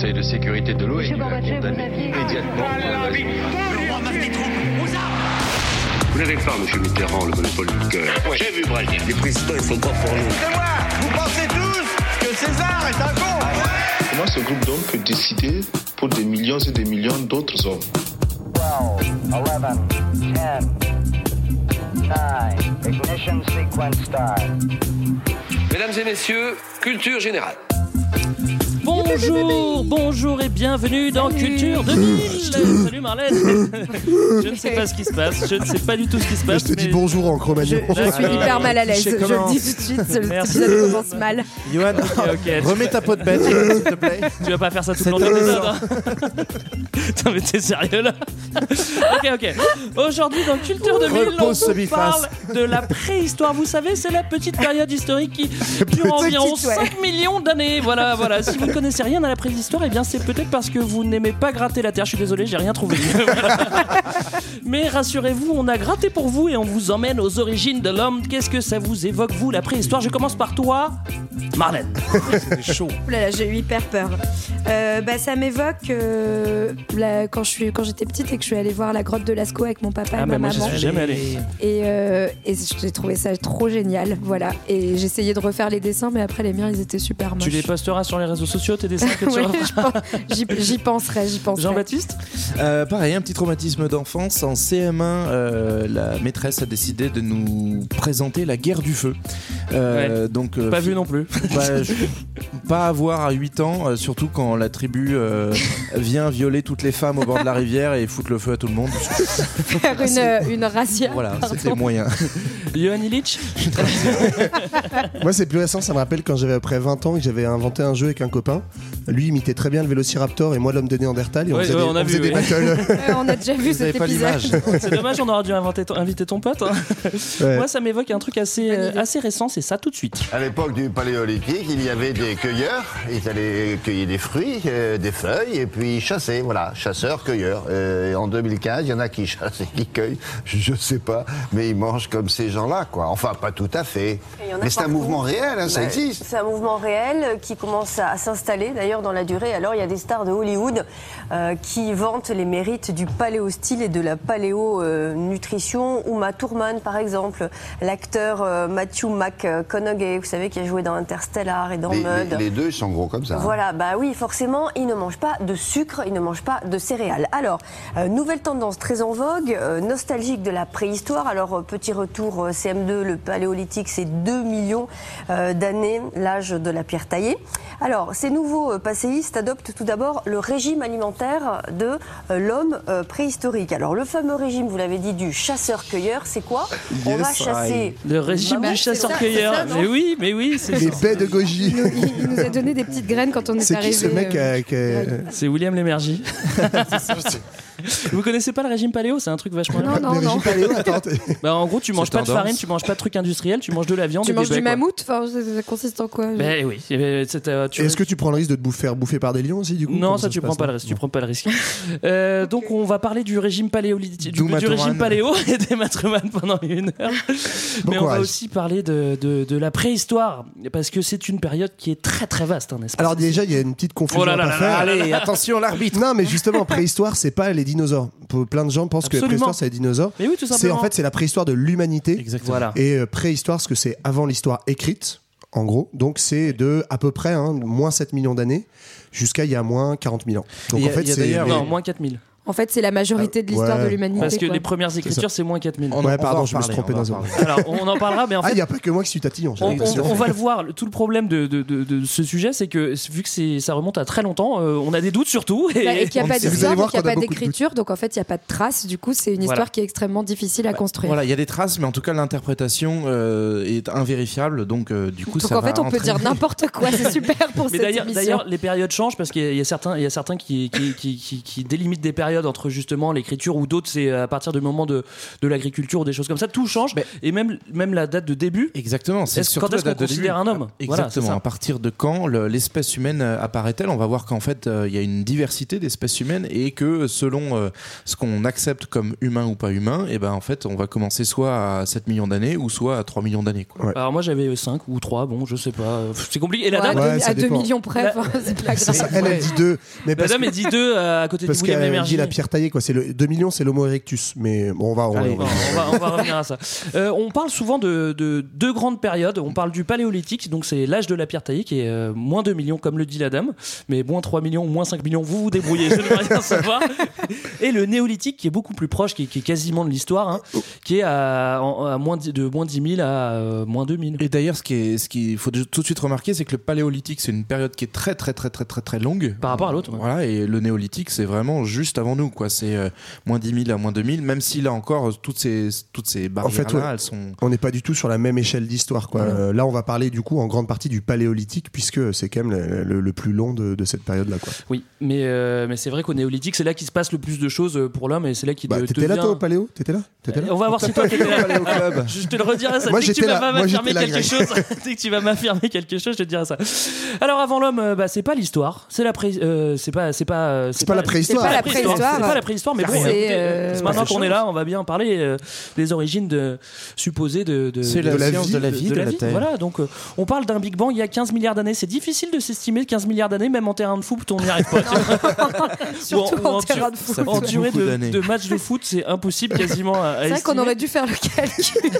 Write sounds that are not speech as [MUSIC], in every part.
Conseil de sécurité de l'ONU a condamné immédiatement Vous n'avez pas, M. Mitterrand, le monopole du cœur. J'ai vu Brazil. Les présidents, ils sont pas pour nous. C'est moi Vous pensez tous que César est un con Comment ce groupe d'hommes peut décider pour des millions et des millions d'autres hommes 12, 11, 10, 9, ignition sequence start. Mesdames et messieurs, culture générale. Bonjour, bonjour et bienvenue dans Culture 2000 Salut Marlène Je ne sais pas ce qui se passe, je ne sais pas du tout ce qui se passe. Je te dis mais- bonjour en Je, Cro-Magnon. je suis hyper mal à l'aise. Je le dis tout de suite. Merci. Épisode commence mal. Johan, [LAUGHS] remets ta peau de bête, [LAUGHS] s'il te plaît. Tu vas pas faire ça tout le long de l'épisode hein [LAUGHS] mais t'es sérieux là Ok ok Aujourd'hui dans Culture 2000 on Repose biface. parle de la préhistoire Vous savez c'est la petite période historique qui dure environ Petite, ouais. 5 millions d'années Voilà voilà Si vous ne connaissez rien à la préhistoire Eh bien c'est peut-être parce que vous n'aimez pas gratter la terre Je suis désolé j'ai rien trouvé. [LAUGHS] Mais rassurez-vous on a gratté pour vous Et on vous emmène aux origines de l'homme Qu'est-ce que ça vous évoque vous la préhistoire? Je commence par toi Marlène [LAUGHS] C'est chaud là là, j'ai eu hyper peur. Euh, bah, ça m'évoque euh, la- quand je suis quand j'étais petite et que je suis allée voir la grotte de Lascaux avec mon papa Ah et mais ma moi maman. suis jamais allé Et, euh, et j'ai trouvé ça trop génial. Voilà. Et j'essayais de refaire les dessins, mais après les miens, ils étaient super moches. Tu les posteras sur les réseaux sociaux, tes dessins que tu [LAUGHS] Ouais, referas je pense- j'y, penserai, j'y penserai. Jean-Baptiste Euh, pareil, un petit traumatisme d'enfance. En CM1, euh, la maîtresse a décidé de nous présenter la guerre du feu. Euh, Donc, euh, Pas vu non plus. [LAUGHS] bah, je- pas à voir à 8 ans, euh, surtout quand la tribu euh, vient violer toutes les femmes au bord de la rivière et foutre le feu à tout le monde. [LAUGHS] faire une, une razzia. Voilà, c'était moyen. Johan Illich Moi, c'est plus récent, ça me rappelle quand j'avais après 20 ans et que j'avais inventé un jeu avec un copain. Lui imitait très bien le vélociraptor et moi l'homme de Néandertal. Et on Ouais, faisait, ouais, des, on a on faisait vu, des oui. battles. [LAUGHS] Ouais, on a déjà vu Vous cet épisode. [LAUGHS] C'est dommage, on aurait dû inventer ton- inviter ton pote. hein. [LAUGHS] Ouais. Moi, ça m'évoque un truc assez, euh, assez récent, c'est ça tout de suite. À l'époque du paléolithique, il y avait des cueilleurs. Ils allaient cueillir des fruits, euh, des feuilles, et puis chasser. Voilà, chasseurs, cueilleurs. Euh, et en 2015, il y en a qui chassent et qui cueillent. Je sais pas, mais ils mangent comme ces gens-là, quoi. Enfin, pas tout à fait. Mais c'est un mouvement réel, hein, ça existe. C'est un mouvement réel qui commence à, à s'installer d'ailleurs dans la durée. Alors il y a des stars de Hollywood euh, qui vantent les mérites du paléo-style et de la paléo-nutrition. Uma Thurman par exemple, l'acteur euh, Matthew McConaughey, vous savez, qui a joué dans Interstellar et dans Les, Mud. les- les deux, sont gros comme ça. hein. Voilà, bah oui, forcément, ils ne mangent pas de sucre, ils ne mangent pas de céréales. Alors, euh, nouvelle tendance très en vogue, nostalgique de la préhistoire. Alors, petit retour euh, CM2, le paléolithique, c'est 2 millions d'années, l'âge de la pierre taillée. Alors, ces nouveaux euh, passéistes adoptent tout d'abord le régime alimentaire de euh, l'homme euh, préhistorique. Alors, le fameux régime, vous l'avez dit, du chasseur-cueilleur, c'est quoi? On va chasser. Le régime Bah, du c'est ça, chasseur-cueilleur. c'est Mais oui, mais oui, c'est Les baies de goji. Il nous, il- il nous a donné des petites graines quand on est, C'est arrivé. qui ce mec euh, qui a- c'est William Lémergie. [LAUGHS] [LAUGHS] Vous connaissez pas le régime paléo C'est un truc vachement. Non, non, le non. paléo, attends, [LAUGHS] Bah, en gros, tu manges pas de farine, tu manges pas de trucs industriels, tu manges de la viande. Tu manges du mammouth Enfin, ça, consiste en quoi Ben oui. euh, c'est, euh, tu- Et Est-ce que tu prends le risque de te bouffer, faire bouffer par des lions aussi du coup Non, ça, tu passe, prends pas le risque. Tu prends pas le risque. Euh, donc on va parler du régime paléolithique, du, régime paléo [LAUGHS] et des matruman pendant une heure. Bon Mais on va aussi parler de, de, de la préhistoire parce que c'est une période qui est très très vaste, hein, n'est-ce pas Alors déjà, il y a une petite confusion Oh là à là pas là faire. Allez, attention, l'arbitre. Non, mais justement, préhistoire, c'est pas les dinosaures. Plein de gens pensent que Absolument. préhistoire, c'est les dinosaures. Mais oui, tout C'est simplement. en fait, c'est la préhistoire de l'humanité. Exactement. Voilà. Et euh, préhistoire, parce que c'est avant l'histoire écrite, en gros. Donc c'est de à peu près hein, moins 7 millions d'années jusqu'à il y a moins 40 000 ans. Donc y en a- fait, il y a c'est. d'ailleurs- Non, moins 4000. En fait, c'est la majorité de l'histoire Ouais. de l'humanité. Parce que quoi. les premières écritures, c'est moins 4000. On- Ouais, on va pardon, je me suis trompé dans. Alors, on en parlera, mais en Ah, fait, il n'y a pas que moi qui suis tatillon. On, on- va le voir. Tout le problème de, de- de- de ce sujet, c'est que vu que ça remonte à très longtemps, euh, on a des doutes surtout. Et, Bah, et qu'il n'y a pas d'histoire, donc il n'y a pas d'écriture, donc en fait, il n'y a pas de traces. Du coup, c'est une Voilà. histoire qui est extrêmement difficile à construire. Voilà, il y a des traces, mais en tout cas, l'interprétation euh, est invérifiable. Donc, euh, du coup, Donc ça en fait, on peut dire n'importe quoi. [LAUGHS] C'est super pour cette d'ailleurs, émission. d'ailleurs, les périodes changent parce qu'il y a- certains, qui délimitent des périodes période entre justement l'écriture ou d'autres, c'est à partir du moment de, de l'agriculture ou des choses comme ça. Tout change. Et même, même la date de début. Exactement. C'est surtout quand est-ce qu'on de considère début. un homme? Voilà, c'est Exactement. ça. à partir de quand le- l'espèce humaine euh, apparaît-elle? On va voir qu'en fait, euh, il y a une diversité d'espèces humaines et que selon euh, ce qu'on accepte comme humain ou pas humain, et ben en fait, on va commencer soit à 7 millions d'années ou soit à 3 millions d'années. quoi. Alors moi j'avais 5 ou 3, bon je sais pas. C'est compliqué. Et la Ouais, dame, à deux- à 2 millions près, La- [LAUGHS] c'est elle, elle dit 2. Mais La parce dame que- elle dit 2 à côté Parce du William dit la pierre taillée, quoi. C'est le 2 millions, c'est l'Homo erectus. Mais bon, on va. On, Allez, on- bon, on, va, on va revenir à ça. Euh, on parle souvent de, de deux grandes périodes. On parle du paléolithique, donc c'est l'âge de la pierre taillée qui est euh, moins 2 millions, comme le dit la dame, mais moins 3 millions, moins 5 millions, vous vous débrouillez, je ne veux rien savoir. [LAUGHS] Et le néolithique qui est beaucoup plus proche, qui, est- qui est quasiment de l'histoire, hein, qui est à, moins de, de moins 10 000 à euh, moins 2 000. Et d'ailleurs, ce qui est, ce qu'il faut de- tout de suite remarquer, c'est que le paléolithique, c'est une période qui est très, très, très, très, très, très longue. Par rapport à l'autre. ouais. Voilà, et le néolithique, c'est vraiment juste avant nous, quoi. C'est euh, moins 10 000 à moins 2000, même si là encore, toutes ces, toutes ces En barrières-là, fait, ouais, elles sont. on n'est pas du tout sur la même échelle d'histoire. quoi. Euh, là, on va parler du coup en grande partie du paléolithique, puisque c'est quand même le, le- le plus long de, de cette période-là. quoi. Oui, mais, euh, mais c'est vrai qu'au néolithique, c'est là qu'il se passe le plus de choses pour l'homme et c'est là qu'il Bah, de- T'étais là, toi, au paléo? T'étais là? T'étais là? On va voir si toi t'étais là. [LAUGHS] [LAUGHS] Je te le redirai ça. Moi, dès que tu vas là. Moi, m'affirmer quelque chose, [LAUGHS] dès que tu vas m'affirmer quelque chose, je te dirai ça. Alors avant l'homme, bah, c'est pas l'histoire, c'est la pré- euh, c'est pas c'est pas C'est pas la préhistoire. C'est pas la préhistoire. C'est pas la préhistoire, mais bon, écoutez, euh, c'est maintenant qu'on est là, on va bien parler euh, des origines de supposées de de, de la science de la vie, de la Terre. Voilà, donc euh, on parle d'un Big Bang il y a 15 milliards d'années. C'est difficile de s'estimer 15 milliards d'années, même en terrain de foot, on n'y arrive pas. [LAUGHS] [LAUGHS] Surtout Ou en tu- terrain de foot. En durée de, d'années. de matchs de foot, c'est impossible quasiment à, C'est vrai qu'on aurait dû faire le calcul.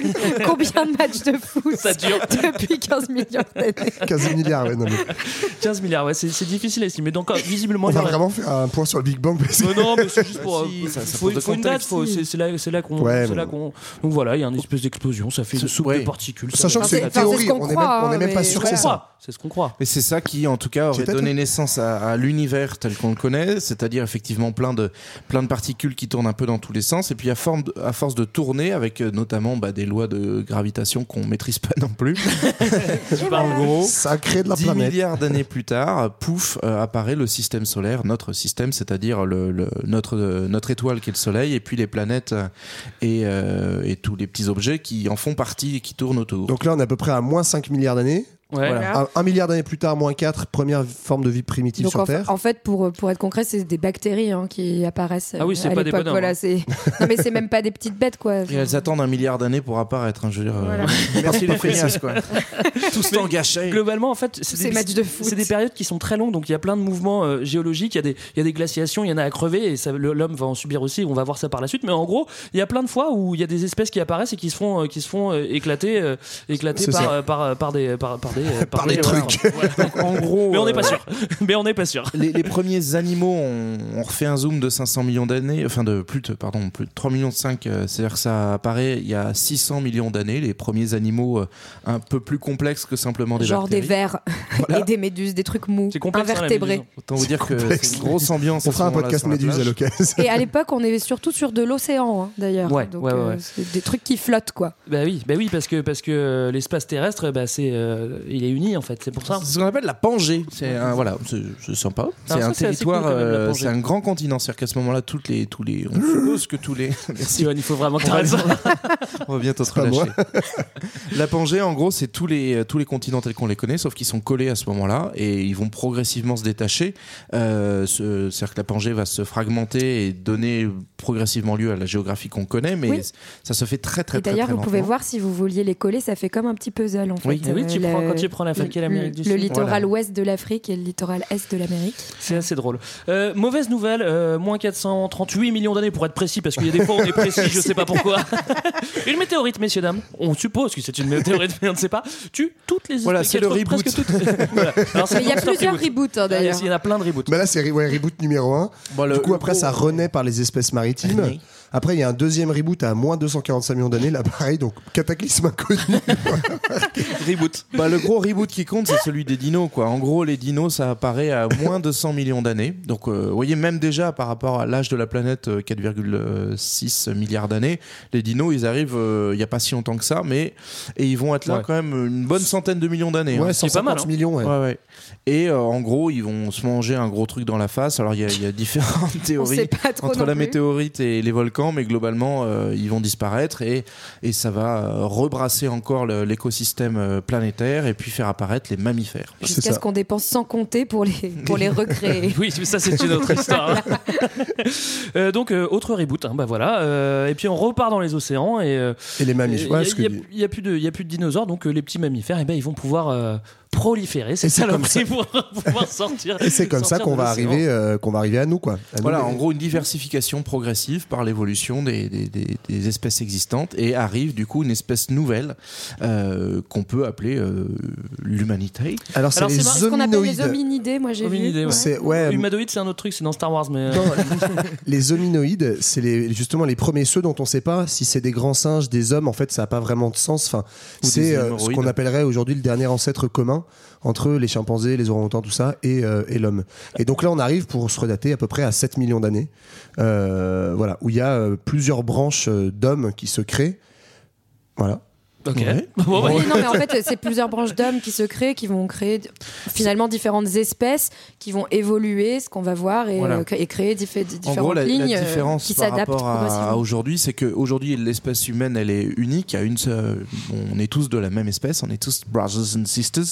[LAUGHS] Combien de matchs de foot Ça dure. depuis 15 millions d'années 15 milliards, ouais. Non, mais 15 milliards, ouais, c'est difficile à estimer. Donc, euh, visiblement, on il y va vraiment faire un point sur le Big Bang. Mais non, mais c'est juste pour. Bah euh, si, ça- ça faut, faut une date, c'est c'est là, c'est là qu'on. Ouais, c'est mais là bon. qu'on- Donc voilà, il y a une espèce d'explosion, ça fait une soupe ouais. de particules. Sachant que c'est une théorie, ce qu'on on n'est croit, même, on est hein, même pas sûr C'est que ce c'est ça. C'est ce qu'on croit. Mais c'est ça qui, en tout cas, aurait donné naissance à, à l'univers tel qu'on le connaît, c'est-à-dire effectivement plein de, plein de particules qui tournent un peu dans tous les sens, et puis à, forme de- à force de tourner, avec euh, notamment bah, des lois de gravitation qu'on maîtrise pas non plus, [LAUGHS] en gros, Ça crée de la 10 planète. milliards d'années plus tard, pouf, euh, apparaît le système solaire, notre système, c'est-à-dire le, le- notre, notre étoile qui est le Soleil, et puis les planètes euh, et, euh, et tous les petits objets qui en font partie et qui tournent autour. Donc là, on est à peu près à moins 5 milliards d'années. Ouais. Voilà. Un, un milliard d'années plus tard, moins 4, première forme de vie primitive Donc sur en, Terre. en fait, pour, pour être concret, c'est des bactéries hein, qui apparaissent Ah oui, euh, c'est à pas des bonhommes, Voilà, hein. c'est... Non mais c'est même pas des petites bêtes quoi. Et elles attendent un milliard d'années pour apparaître, hein, je veux dire. euh. Merci les feignasses, quoi. [LAUGHS] Tout ce temps gâché. Globalement, en fait, c'est Ces des, matchs de foot. c'est des périodes qui sont très longues, donc il y a plein de mouvements euh, géologiques, il y, a des, il y a des glaciations, il y en a à crever, et l'homme va en subir aussi, on va voir ça par la suite, mais en gros, il y a plein de fois où il y a des espèces qui apparaissent et qui se font, euh, qui se font euh, éclater, euh, éclater par, euh, par, euh, par des, par, par des, euh, Par des voilà. trucs. Donc, en gros. Mais on n'est euh, pas sûr. Mais on n'est pas sûr. Les, les premiers animaux, on, on refait un zoom de 500 millions d'années, enfin de plus de, pardon, plus de 3 millions de 5, euh, c'est-à-dire que ça apparaît il y a 600 millions d'années, les premiers animaux un peu plus complexes que simplement des Genre des vers [LAUGHS] et des méduses, des trucs mous, hein, invertébrés. Autant vous dire que Complexe. c'est une grosse ambiance. On fera un podcast méduse à l'occasion. Et à l'époque, on est surtout sur de l'océan, hein, d'ailleurs. Ouais, Donc, ouais, ouais, euh, ouais. c'est des trucs qui flottent, quoi. Bah oui, bah oui, parce que parce que l'espace terrestre, bah c'est, euh, il est uni en fait, c'est pour ça. C'est ce qu'on appelle la Pangée. C'est un, voilà, c'est sympa. C'est un territoire, cool euh, c'est un grand continent. C'est-à-dire qu'à ce moment-là, toutes les, tous les, on [GASPS] suppose que tous les, [LAUGHS] merci, Steven, il faut vraiment que On va, ça. [LAUGHS] on va bientôt se relâcher. [LAUGHS] la Pangée, en gros, c'est tous les, tous les continents tels qu'on les connaît, sauf qu'ils sont collés à ce moment-là et ils vont progressivement se détacher. Euh, ce- C'est-à-dire que la Pangée va se fragmenter et donner progressivement lieu à la géographie qu'on connaît, mais Oui. ça se fait très très Et très d'ailleurs, très vous pouvez voir si vous vouliez les coller, ça fait comme un petit puzzle en fait. Oui. Oui, tu Euh, prends- quand tu prends l'Afrique et l'Amérique du le Sud. littoral Voilà. ouest de l'Afrique et le littoral est de l'Amérique. C'est assez drôle. Euh, mauvaise nouvelle, euh, moins 438 millions d'années pour être précis, parce qu'il y a des fois où on est précis, je sais pas pourquoi. [LAUGHS] une météorite, messieurs dames. On suppose que c'est une météorite, mais on ne sait pas. Tue toutes les Voilà, c'est le reboot. presque toutes. [LAUGHS] Voilà. Alors, c'est Mais il y a plusieurs reboot. reboots hein, il y a- d'ailleurs. Il y en a plein de reboots. Bah là, c'est ouais, reboot numéro 1. Bon, le- du coup, le après, ça renaît par les espèces maritimes. Après, il y a un deuxième reboot à moins 245 millions d'années. Là, pareil, donc cataclysme inconnu. [LAUGHS] Reboot. Bah, le gros reboot qui compte, c'est celui des dinos. Quoi. En gros, les dinos, ça apparaît à moins de 100 millions d'années. Donc, euh, vous voyez, même déjà par rapport à l'âge de la planète, euh, 4,6 milliards d'années, les dinos, ils arrivent euh, il n'y a pas si longtemps que ça, mais et ils vont être là Ouais. quand même une bonne centaine de millions d'années. Ouais, hein. 150 millions. ouais. Ouais, ouais. Et euh, en gros, ils vont se manger un gros truc dans la face. Alors, il y, a- il y a différentes sait théories pas trop entre la météorite et les volcans, mais globalement, euh, ils vont disparaître et, et ça va euh, rebrasser encore l'écosystème euh, planétaire et puis faire apparaître les mammifères. Jusqu'à ce qu'on dépense sans compter pour les, pour les [LAUGHS] recréer. Oui, mais ça c'est une autre histoire. hein. [LAUGHS] Euh, donc euh, autre reboot, hein, bah voilà. Euh, et puis on repart dans les océans et euh, Et les mammifères. Il ouais, y, ce a- a- a plus de, il y a plus de dinosaures, donc euh, les petits mammifères, et ben ils vont pouvoir euh, proliférer. Comme prix pour pouvoir [LAUGHS] [LAUGHS] sortir. Et c'est comme ça qu'on va arriver, euh, qu'on va arriver à nous, quoi. À nous, Voilà, les- en gros, une diversification progressive par l'évolution des, des- des- des espèces existantes et arrive du coup une espèce nouvelle euh, qu'on peut appeler euh, l'humanité. Alors, c'est Alors, les Ce qu'on appelle les hominidés, moi j'ai Hominidés, vu. ouais. C'est ouais, Humanoïde, c'est un autre truc, c'est dans Star Wars, mais. euh, Non, [LAUGHS] les hominoïdes, c'est les, justement les premiers ceux dont on ne sait pas si c'est des grands singes, des hommes. En fait, ça n'a pas vraiment de sens. Enfin, c'est euh, ce qu'on appellerait aujourd'hui le dernier ancêtre commun entre les chimpanzés, les orang-outans, tout ça, et, euh, et l'homme. Et donc là, on arrive pour se redater à peu près à 7 millions d'années, euh, voilà, où il y a euh, plusieurs branches d'hommes qui se créent. Voilà. Ok. Ouais. [LAUGHS] Bon, ouais. Oui, non, mais en fait, c'est plusieurs branches d'hommes qui se créent, qui vont créer finalement différentes espèces, qui vont évoluer, ce qu'on va voir, et, Voilà. euh, et créer diffé- En différentes gros, la, la lignes euh, différence qui par s'adaptent rapport à, à aujourd'hui, c'est qu'aujourd'hui, l'espèce humaine, elle est unique. Il y a une seule- on est tous de la même espèce, on est tous brothers and sisters.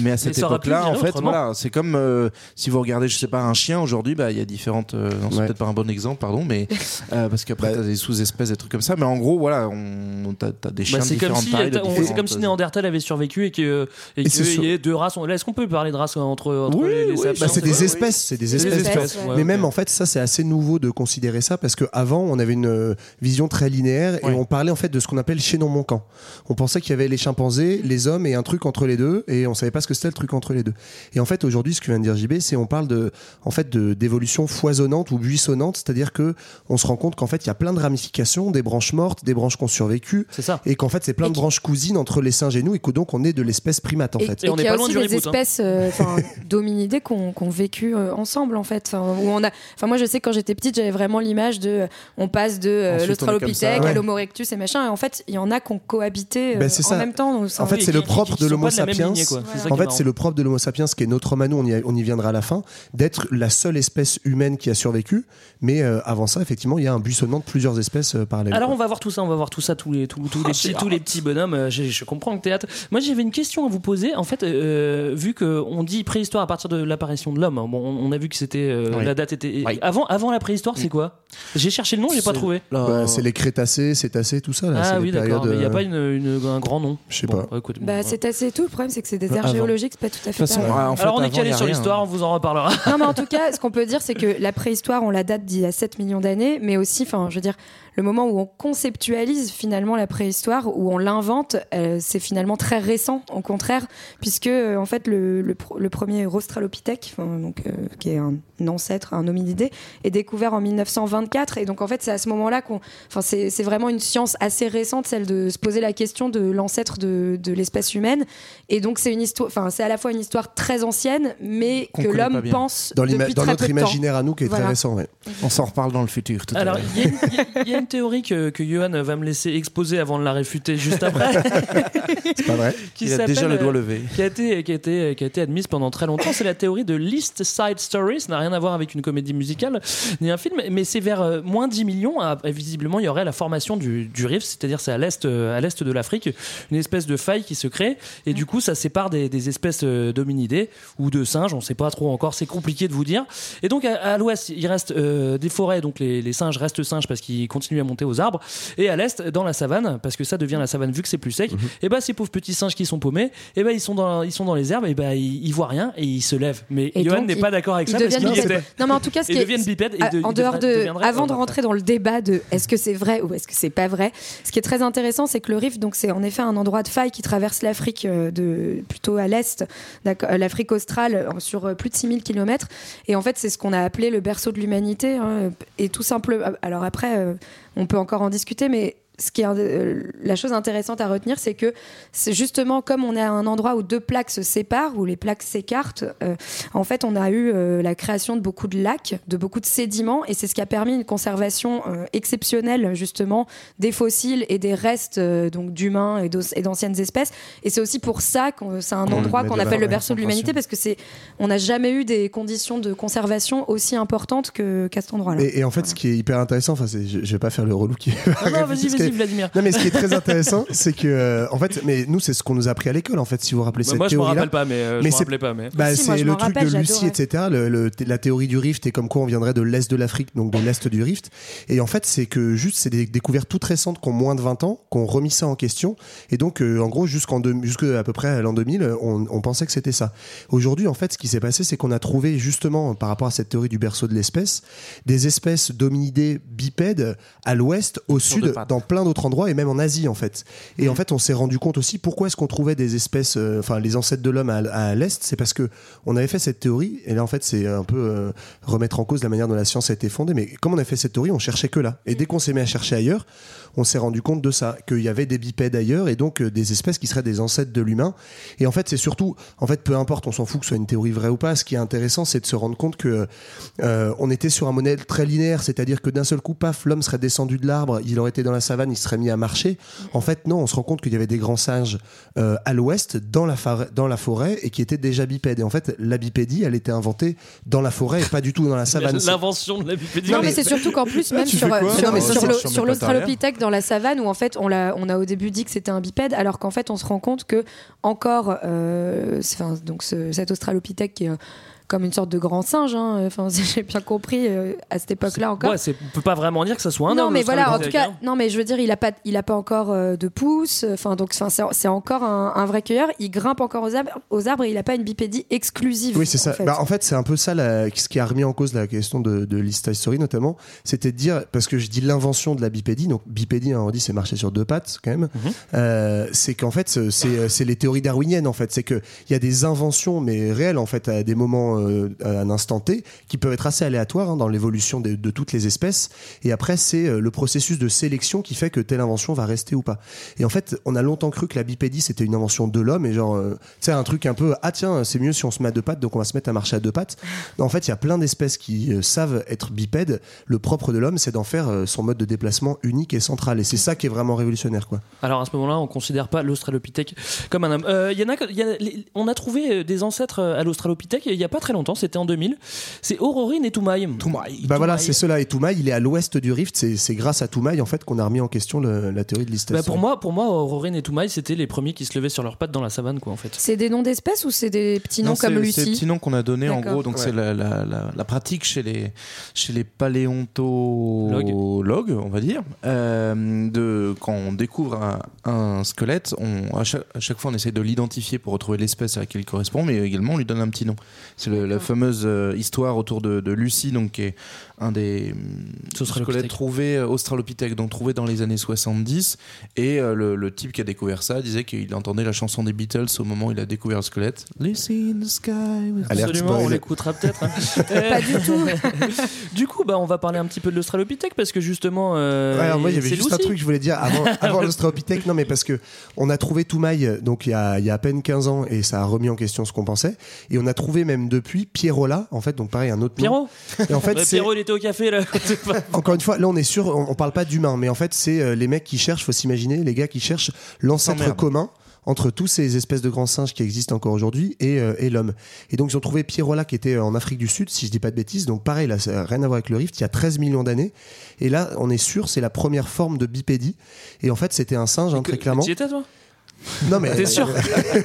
Mais à [LAUGHS] cette époque-là, en fait, voilà, c'est comme euh, si vous regardez, je sais pas, un chien aujourd'hui, bah, il y a différentes. euh, non, c'est Ouais. peut-être pas un bon exemple, pardon, mais [LAUGHS] euh, parce qu'après, Bah, t'as des sous-espèces, des trucs comme ça. Mais en gros, voilà, on, t'as, des chiens Bah, de c'est comme différentes si, c'est comme si Néandertal avait survécu et que et Et qu'il y ait deux races. Là, Est-ce qu'on peut parler de races entre, entre Oui, les, les oui, Bah, c'est des oui. espèces, c'est des espèces. espèces, ouais. ouais, Mais même en fait, ça c'est assez nouveau de considérer ça parce qu'avant on avait une euh, vision très linéaire et Ouais. on parlait en fait de ce qu'on appelle chaînon manquant. On pensait qu'il y avait les chimpanzés, les hommes et un truc entre les deux et on savait pas ce que c'était le truc entre les deux. Et en fait aujourd'hui, ce que vient de dire JB, c'est on parle de en fait de d'évolution foisonnante ou buissonnante, c'est-à-dire que on se rend compte qu'en fait il y a plein de ramifications, des branches mortes, des branches qui ont survécu C'est ça. et qu'en fait c'est plein de branches cousines entre les singes et nous et que donc on est de l'espèce primate en et, fait. Et on n'est y a pas loin du hein. espèces euh, enfin, [LAUGHS] d'hominidés qu'on qu'on vécu euh, ensemble en fait. Enfin, où on a, enfin moi je sais que quand j'étais petite j'avais vraiment l'image de, euh, on passe de euh, on est l'australopithèque ça. à Ouais. l'homo erectus et machin. Et en fait il y en a qui ont cohabité euh, Ben, en ça. même temps. donc En fait, c'est le propre de l'Homo sapiens. lignée, En est fait, c'est le propre de l'Homo sapiens, qui est notre homme à nous, on y, on y viendra à la fin, d'être la seule espèce humaine qui a survécu. Mais avant ça, effectivement, il y a un buissonnement de plusieurs espèces parallèles. Alors on va voir tout ça, on va voir tout ça, tous les, tous, tous les, petits, tous les petits bonhommes. euh, Je, je comprends le théâtre. Moi j'avais une question à vous poser. En fait, euh, vu qu'on dit préhistoire à partir de l'apparition de l'homme, hein, bon, on, on a vu que c'était euh, Oui. la date était Oui. avant avant la préhistoire, c'est quoi? J'ai cherché le nom, j'ai pas trouvé. Bah, c'est les crétacés, cétacés, tout ça. Là. Ah oui d'accord, périodes, mais il n'y a euh, pas une, une- un grand nom. Je sais Bon, pas. bah, écoute, bon, Bah, ouais. c'est assez tout. Le problème, c'est que c'est des Bah, aires avant. géologiques, c'est pas tout à fait façon, pareil. ouais, en fait, Alors on est calé sur rien. l'histoire, on vous en reparlera. Non, mais en tout cas, ce qu'on peut dire, c'est que la préhistoire, on la date d'il y a 7 millions d'années, mais aussi, enfin, je veux dire, le moment où on conceptualise finalement la préhistoire, où on l'invente, euh, c'est finalement très récent, au contraire, puisque euh, en fait, le, le, pr- le premier Australopithèque, donc, euh, qui est un ancêtre, un hominidé, est découvert en 1924, et donc en fait, c'est à ce moment-là qu'on, enfin, c'est vraiment une science assez récente, celle de se poser la question de l'ancêtre de, de l'espèce humaine, et donc c'est une histoire, enfin, c'est à la fois une histoire très ancienne, mais que l'homme pense Dans, dans très notre peu de temps. imaginaire à nous, qui est Voilà. très récent. ouais. On s'en reparle dans le futur. Tout à Alors, l'heure. il y, y a une théorie que, que Johan va me laisser exposer avant de la réfuter juste après. [LAUGHS] C'est pas vrai qui Il a déjà le doigt euh, levé. Qui a, été, qui, a été, qui a été admise pendant très longtemps. C'est la théorie de l'East Side Story. Ça n'a rien à voir avec une comédie musicale ni un film, mais c'est vers euh, moins 10 millions. ah, visiblement, il y aurait la formation du, du rift, c'est-à-dire c'est à l'est, euh, à l'est de l'Afrique, une espèce de faille qui se crée. Et du coup, ça sépare des, des espèces euh, d'hominidés ou de singes. On ne sait pas trop encore. C'est compliqué de vous dire. Et donc, à, à l'ouest, il reste des forêts. Donc, les, les singes restent singes parce qu'ils continuent à monter aux arbres. Et à l'est, dans la savane, parce que ça devient la savane vu que c'est plus sec, et ben ces pauvres petits singes qui sont paumés, et ben ils sont dans, ils sont dans les herbes, et ben ils, ils voient rien et ils se lèvent. Mais Et Johan n'est pas d'accord avec ça parce qu'il était. Non, mais en tout cas, ce qui est- deviennent bipèdes et Ah, de- en dehors de, avant de rentrer dans le débat de est-ce que c'est vrai ou est-ce que c'est pas vrai, ce qui est très intéressant, c'est que le rift, donc c'est en effet un endroit de faille qui traverse l'Afrique euh, de plutôt à l'est, d'accord, euh, l'Afrique australe sur euh, plus de 6000 km. Et en fait, c'est ce qu'on a appelé le berceau de l'humanité. hein, et tout simplement. Alors après, euh, on peut encore en discuter, mais ce qui est euh, la chose intéressante à retenir, c'est que c'est justement comme on est à un endroit où deux plaques se séparent, où les plaques s'écartent. euh, en fait, on a eu euh, la création de beaucoup de lacs, de beaucoup de sédiments, et c'est ce qui a permis une conservation exceptionnelle justement des fossiles et des restes donc d'humains et d'anciennes espèces. Et c'est aussi pour ça que c'est un endroit qu'on appelle le berceau de l'humanité, parce que c'est on n'a jamais eu des conditions de conservation aussi importantes qu'à cet endroit-là. Et, et en fait, ce qui est hyper intéressant, enfin, je, je vais pas faire le relou qui. Non, vas-y, Vladimir. Mais ce qui est très [LAUGHS] intéressant, c'est que, euh, en fait, mais nous, c'est ce qu'on nous a appris à l'école, en fait, si vous vous rappelez Bah, cette moi, je me rappelle pas, mais, euh, je me c'est- rappelais pas, mais- Bah, Si, moi, c'est je le truc rappelle, de Lucie, etc. Le, le- la théorie du rift et comme quoi on viendrait de l'est de l'Afrique, donc de l'est du rift. Et en fait, c'est que juste, c'est des découvertes toutes récentes qui ont moins de 20 ans, qui ont remis ça en question. Et donc, euh, en gros, jusqu'en à peu près à l'an 2000, on, on pensait que c'était ça. Aujourd'hui, en fait, ce qui s'est passé, c'est qu'on a trouvé justement, par rapport à cette théorie du berceau de l'espèce, des espèces dominidées bipèdes à l'ouest, au sud, dans plein d'autres endroits et même en Asie, en fait. Et en fait, on s'est rendu compte aussi pourquoi est-ce qu'on trouvait des espèces, euh, enfin, les ancêtres de l'homme à, à l'est, c'est parce que on avait fait cette théorie. Et là, en fait, c'est un peu euh, remettre en cause la manière dont la science a été fondée. Mais comme on a fait cette théorie, on cherchait que là. Et dès qu'on s'est mis à chercher ailleurs, on s'est rendu compte de ça, qu'il y avait des bipèdes ailleurs et donc euh, des espèces qui seraient des ancêtres de l'humain. Et en fait, c'est surtout, en fait, peu importe, on s'en fout que ce soit une théorie vraie ou pas. Ce qui est intéressant, c'est de se rendre compte que on était sur un modèle très linéaire, c'est-à-dire que d'un seul coup, paf, l'homme serait descendu de l'arbre, il aurait été dans la savane, il serait mis à marcher. En fait, non, on se rend compte qu'il y avait des grands singes euh, à l'ouest, dans la, forêt- dans la forêt, et qui étaient déjà bipèdes. Et en fait, la bipédie, elle était inventée dans la forêt et pas du tout dans la savane. [LAUGHS] L'invention de la bipédie. Non, mais, c'est surtout qu'en plus, même Tu sur, pattes l'Australopithèque dans la savane, où en fait, on, l'a- on a au début dit que c'était un bipède, alors qu'en fait, on se rend compte que encore, euh, c'est- enfin, donc ce- cet Australopithèque qui est euh, comme une sorte de grand singe, hein, enfin, si [LAUGHS] j'ai bien compris euh, à cette époque-là encore. Ouais, on peut pas vraiment dire que ça soit un non, homme. mais voilà, en tout cas, non, mais je veux dire, il a pas, il a pas encore euh, de pouce. Enfin, donc, c'est encore un, un vrai cueilleur. Il grimpe encore aux arbres, aux arbres et il a pas une bipédie exclusive. Oui, c'est ça. En fait. Bah, en fait, c'est un peu ça la- ce qui a remis en cause la question de, de Story notamment. C'était de dire, parce que je dis l'invention de la bipédie, donc bipédie, hein, on dit c'est marcher sur deux pattes quand même, euh, c'est qu'en fait, c'est- les théories darwiniennes en fait. C'est qu'il y a des inventions, mais réelles en fait, à des moments, euh, à un instant T, qui peuvent être assez aléatoires hein, dans l'évolution de, toutes les espèces. Et après, c'est euh, le processus de sélection qui fait que telle invention va rester ou pas. Et en fait, on a longtemps cru que la bipédie c'était une invention de l'homme et genre, euh, tu un truc un peu, ah tiens, c'est mieux si on se met à deux pattes, donc on va se mettre à marcher à deux pattes. Non, en fait, il y a plein d'espèces qui euh, savent être bipèdes. Le propre de l'homme, c'est d'en faire son mode de déplacement unique et central. Et c'est ça qui est vraiment révolutionnaire, quoi. Alors à ce moment-là, on considère pas l'Australopithèque comme un homme. Il y en a, y on a trouvé des ancêtres à l'Australopithèque il y a pas très longtemps, c'était en 2000. C'est Aurorine et Toumaï. Bah voilà, c'est cela. Et Toumaï, il est à l'ouest du rift. C'est c'est grâce à Toumaï, en fait, qu'on a remis en question le- la théorie de l'East Bah, pour moi, pour moi, Aurorine et Toumaï, c'était les premiers qui se levaient sur leurs pattes dans la savane, quoi, en fait. C'est des noms d'espèces ou c'est des petits noms Non, comme Lucie C'est le petit nom qu'on a donné en gros. Donc Ouais. c'est la, la- la- la pratique chez les chez les paléontologues, on va dire, euh, de quand on découvre un, un squelette, on, à, chaque, à chaque fois on essaie de l'identifier pour retrouver l'espèce à laquelle il correspond, mais également on lui donne un petit nom. C'est le- la fameuse euh, histoire autour de, de Lucie, donc qui est un des hum, squelettes trouvés euh, Australopithèque, donc trouvé dans les années 70, et euh, le, le type qui a découvert ça disait qu'il entendait la chanson des Beatles au moment où il a découvert le squelette. Lucy in the sky. with- Absolument, on l'écoutera peut-être. hein. [LAUGHS] Pas du tout. [LAUGHS] du coup, bah, on va parler un petit peu de l'Australopithèque parce que justement. euh, Ouais, alors moi, il y avait c'est juste un truc que je voulais dire avant, [LAUGHS] avant l'Australopithèque. Non, mais parce que on a trouvé Toumaï, donc il y a, il y a à peine 15 ans, et ça a remis en question ce qu'on pensait. Et on a trouvé même depuis Pierrola, en fait, donc pareil, un autre nom. Pierrot Et en fait, Bah, c'est. Pierrot, il était au café là. [LAUGHS] Encore une fois, là on est sûr, on, on parle pas d'humains, mais en fait c'est euh, les mecs qui cherchent, faut s'imaginer, les gars qui cherchent l'ancêtre commun entre tous ces espèces de grands singes qui existent encore aujourd'hui et, euh, et l'homme. Et donc ils ont trouvé Pierrola qui était en Afrique du Sud, si je dis pas de bêtises. Donc pareil, là, ça a rien à voir avec le rift, il y a 13 millions d'années. Et là, on est sûr, c'est la première forme de bipédie. Et en fait, c'était un singe, hein, très clairement. Tu y étais, toi? Non mais T'es sûr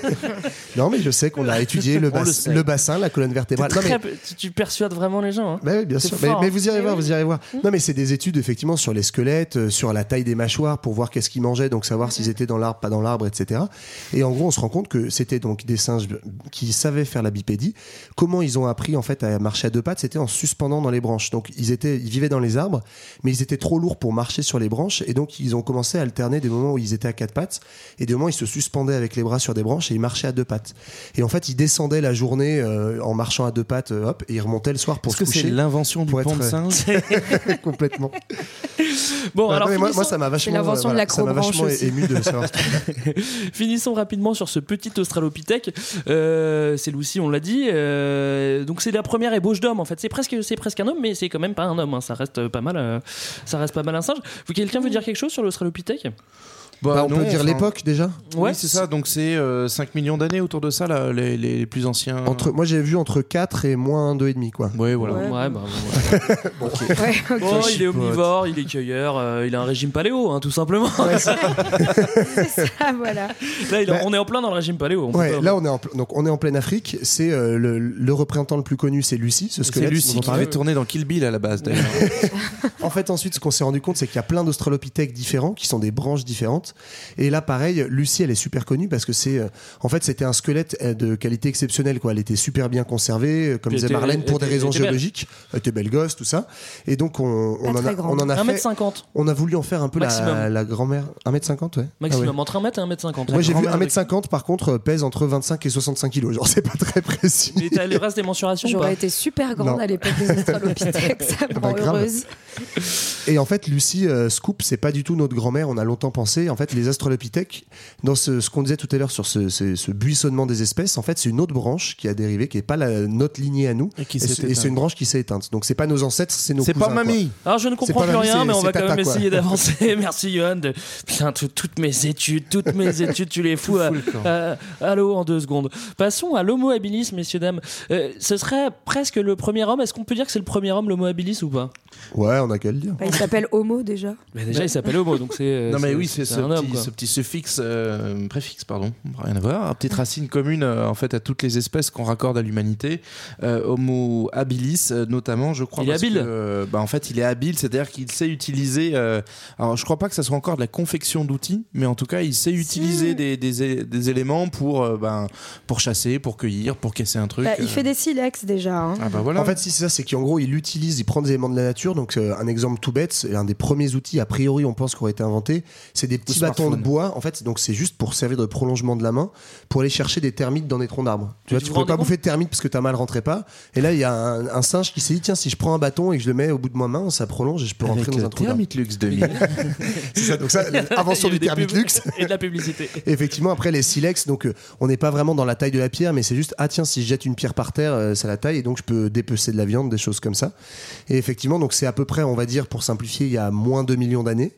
[LAUGHS] Non mais je sais qu'on a étudié le, bassin, la colonne vertébrale. Non, mais- tu, tu persuades vraiment les gens. Hein. bah oui, bien sûr. Mais, mais vous irez voir, vous irez voir. Non, mais c'est des études effectivement sur les squelettes, euh, sur la taille des mâchoires pour voir qu'est-ce qu'ils mangeaient, donc savoir s'ils étaient dans l'arbre, pas dans l'arbre, etc. Et en gros, on se rend compte que c'était donc des singes qui savaient faire la bipédie. Comment ils ont appris en fait à marcher à deux pattes C'était en suspendant dans les branches. Donc ils étaient, ils vivaient dans les arbres, mais ils étaient trop lourds pour marcher sur les branches, et donc ils ont commencé à alterner des moments où ils étaient à quatre pattes et des moments où ils se suspendaient avec les bras sur des branches et ils marchaient à deux pattes. Et en fait, ils descendaient la journée euh, en marchant à deux pattes, euh, hop, et ils remontaient le soir pour Est-ce se que c'est l'invention du pour pont de singe complètement. Bon, alors non, mais moi, finissons- moi, ça m'a vachement, l'invention de voilà, ça m'a l'acrobranche vachement aussi. ému de savoir. [LAUGHS] Finissons rapidement sur ce petit Australopithèque. Euh, c'est Lucie, on l'a dit. Euh, donc c'est la première ébauche d'homme en fait. C'est presque, c'est presque un homme, mais c'est quand même pas un homme. hein. Ça reste pas mal, euh, ça reste pas mal un singe. Vous, quelqu'un veut dire quelque chose sur l'Australopithèque? Bah, on non, peut dire enfin, l'époque déjà. Oui, c'est ça. Donc c'est euh, 5 millions d'années autour de ça, là, les, les plus anciens. Entre, moi j'ai vu entre 4 et moins 2,5 quoi. Ouais, voilà. Ouais. Ouais, bah, ouais. [LAUGHS] Ouais. Bon, il est omnivore, il est cueilleur, euh, il a un régime paléo, hein, tout simplement. [LAUGHS] C'est ça, [LAUGHS] voilà. Là, il Bah, on est en plein dans le régime paléo. on Ouais, là on est en, pl- donc on est en pleine Afrique. C'est euh, le, le représentant le plus connu, c'est Lucie, ce C'est squelette. Lucie dont on qui avait tourné dans Kill Bill à la base d'ailleurs. En fait, ensuite, ce qu'on s'est rendu compte, c'est qu'il y a plein d'australopithèques différents qui sont des branches différentes. Et là, pareil, Lucie, elle est super connue parce que c'est, euh, en fait, c'était un squelette euh, de qualité exceptionnelle, quoi. Elle était super bien conservée, euh, comme disait Marlène, pour elle des raisons elle était belle. géologiques. Elle était belle gosse, tout ça. Et donc, on, on en a, on en a fait. 1m50 On a voulu en faire un peu la, Maximum. la grand-mère. 1m50, ouais. maximum, Ah ouais. entre 1m et 1m50. Moi, j'ai vu Grand-mère avec- 1m50, par contre, pèse entre 25 et 65 kilos. Genre, c'est pas très précis. Mais t'as le reste des mensurations J'aurais été super grande Non. à l'époque des Australopithèques, ça me rend heureuse. Et en fait, Lucie euh, Scoop, c'est pas du tout notre grand-mère. On a longtemps pensé. En fait, les Australopithèques, dans ce, ce qu'on disait tout à l'heure sur ce, ce- ce buissonnement des espèces, en fait, c'est une autre branche qui a dérivé, qui est pas la, notre lignée à nous. Et qui Et s'est c'est- et éteinte. c'est une branche qui s'est éteinte. Donc, c'est pas nos ancêtres, c'est nos C'est pas quoi. mamie. Alors je ne comprends plus rien, mais on va quand même quoi. essayer d'avancer. [LAUGHS] Merci Johan. De... Putain, tout- toutes mes études, toutes mes [LAUGHS] études, tu les fous à, à- à l'eau en deux secondes. Passons à l'homo habilis, messieurs dames. Euh, ce serait presque le premier homme. Est-ce qu'on peut dire que c'est le premier homme, l'homo habilis ou pas? Ouais, on a qu'à le dire. Bah, il s'appelle Homo déjà. Mais déjà, il s'appelle homo, donc c'est. euh, Non mais oui, c'est ce, un homme. quoi. ce petit suffixe, euh, préfixe, pardon, rien à voir, une petite racine commune euh, en fait à toutes les espèces qu'on raccorde à l'humanité. Euh, Homo habilis, euh, notamment, je crois. Il est parce habile. que, euh, bah, en fait, il est habile, c'est-à-dire qu'il sait utiliser. euh, alors, je crois pas que ça soit encore de la confection d'outils, mais en tout cas, il sait utiliser des, des, é- des éléments pour euh, ben, pour chasser, pour cueillir, pour casser un truc. Bah, il euh. fait des silex déjà. hein. Ah bah voilà. En fait, si c'est ça, c'est qu'en gros, il utilise, il prend des éléments de la nature. Donc, euh, un exemple tout bête, c'est un des premiers outils, a priori, on pense, qui aurait été inventé. C'est des petits bâtons de smartphone. bois. En fait, donc c'est juste pour servir de prolongement de la main, pour aller chercher des termites dans des troncs d'arbres. Tu vois, tu rendez pas bouffer de termites parce que ta main ne rentrait pas. Et là, il y a un, un singe qui s'est dit, tiens, si je prends un bâton et que je le mets au bout de ma main, ça prolonge et je peux Avec rentrer dans euh, un trou d'arbre. Thermitlux 2000. [LAUGHS] C'est ça, donc ça, [LAUGHS] invention du pubs luxe. [LAUGHS] Et de la publicité. Effectivement, après les silex, donc euh, on n'est pas vraiment dans la taille de la pierre, mais c'est juste ah tiens si je jette une pierre par terre, euh, ça la taille et donc je peux dépecer de la viande, des choses comme ça. Et effectivement, donc c'est à peu près, on va dire pour simplifier, il y a moins de millions d'années.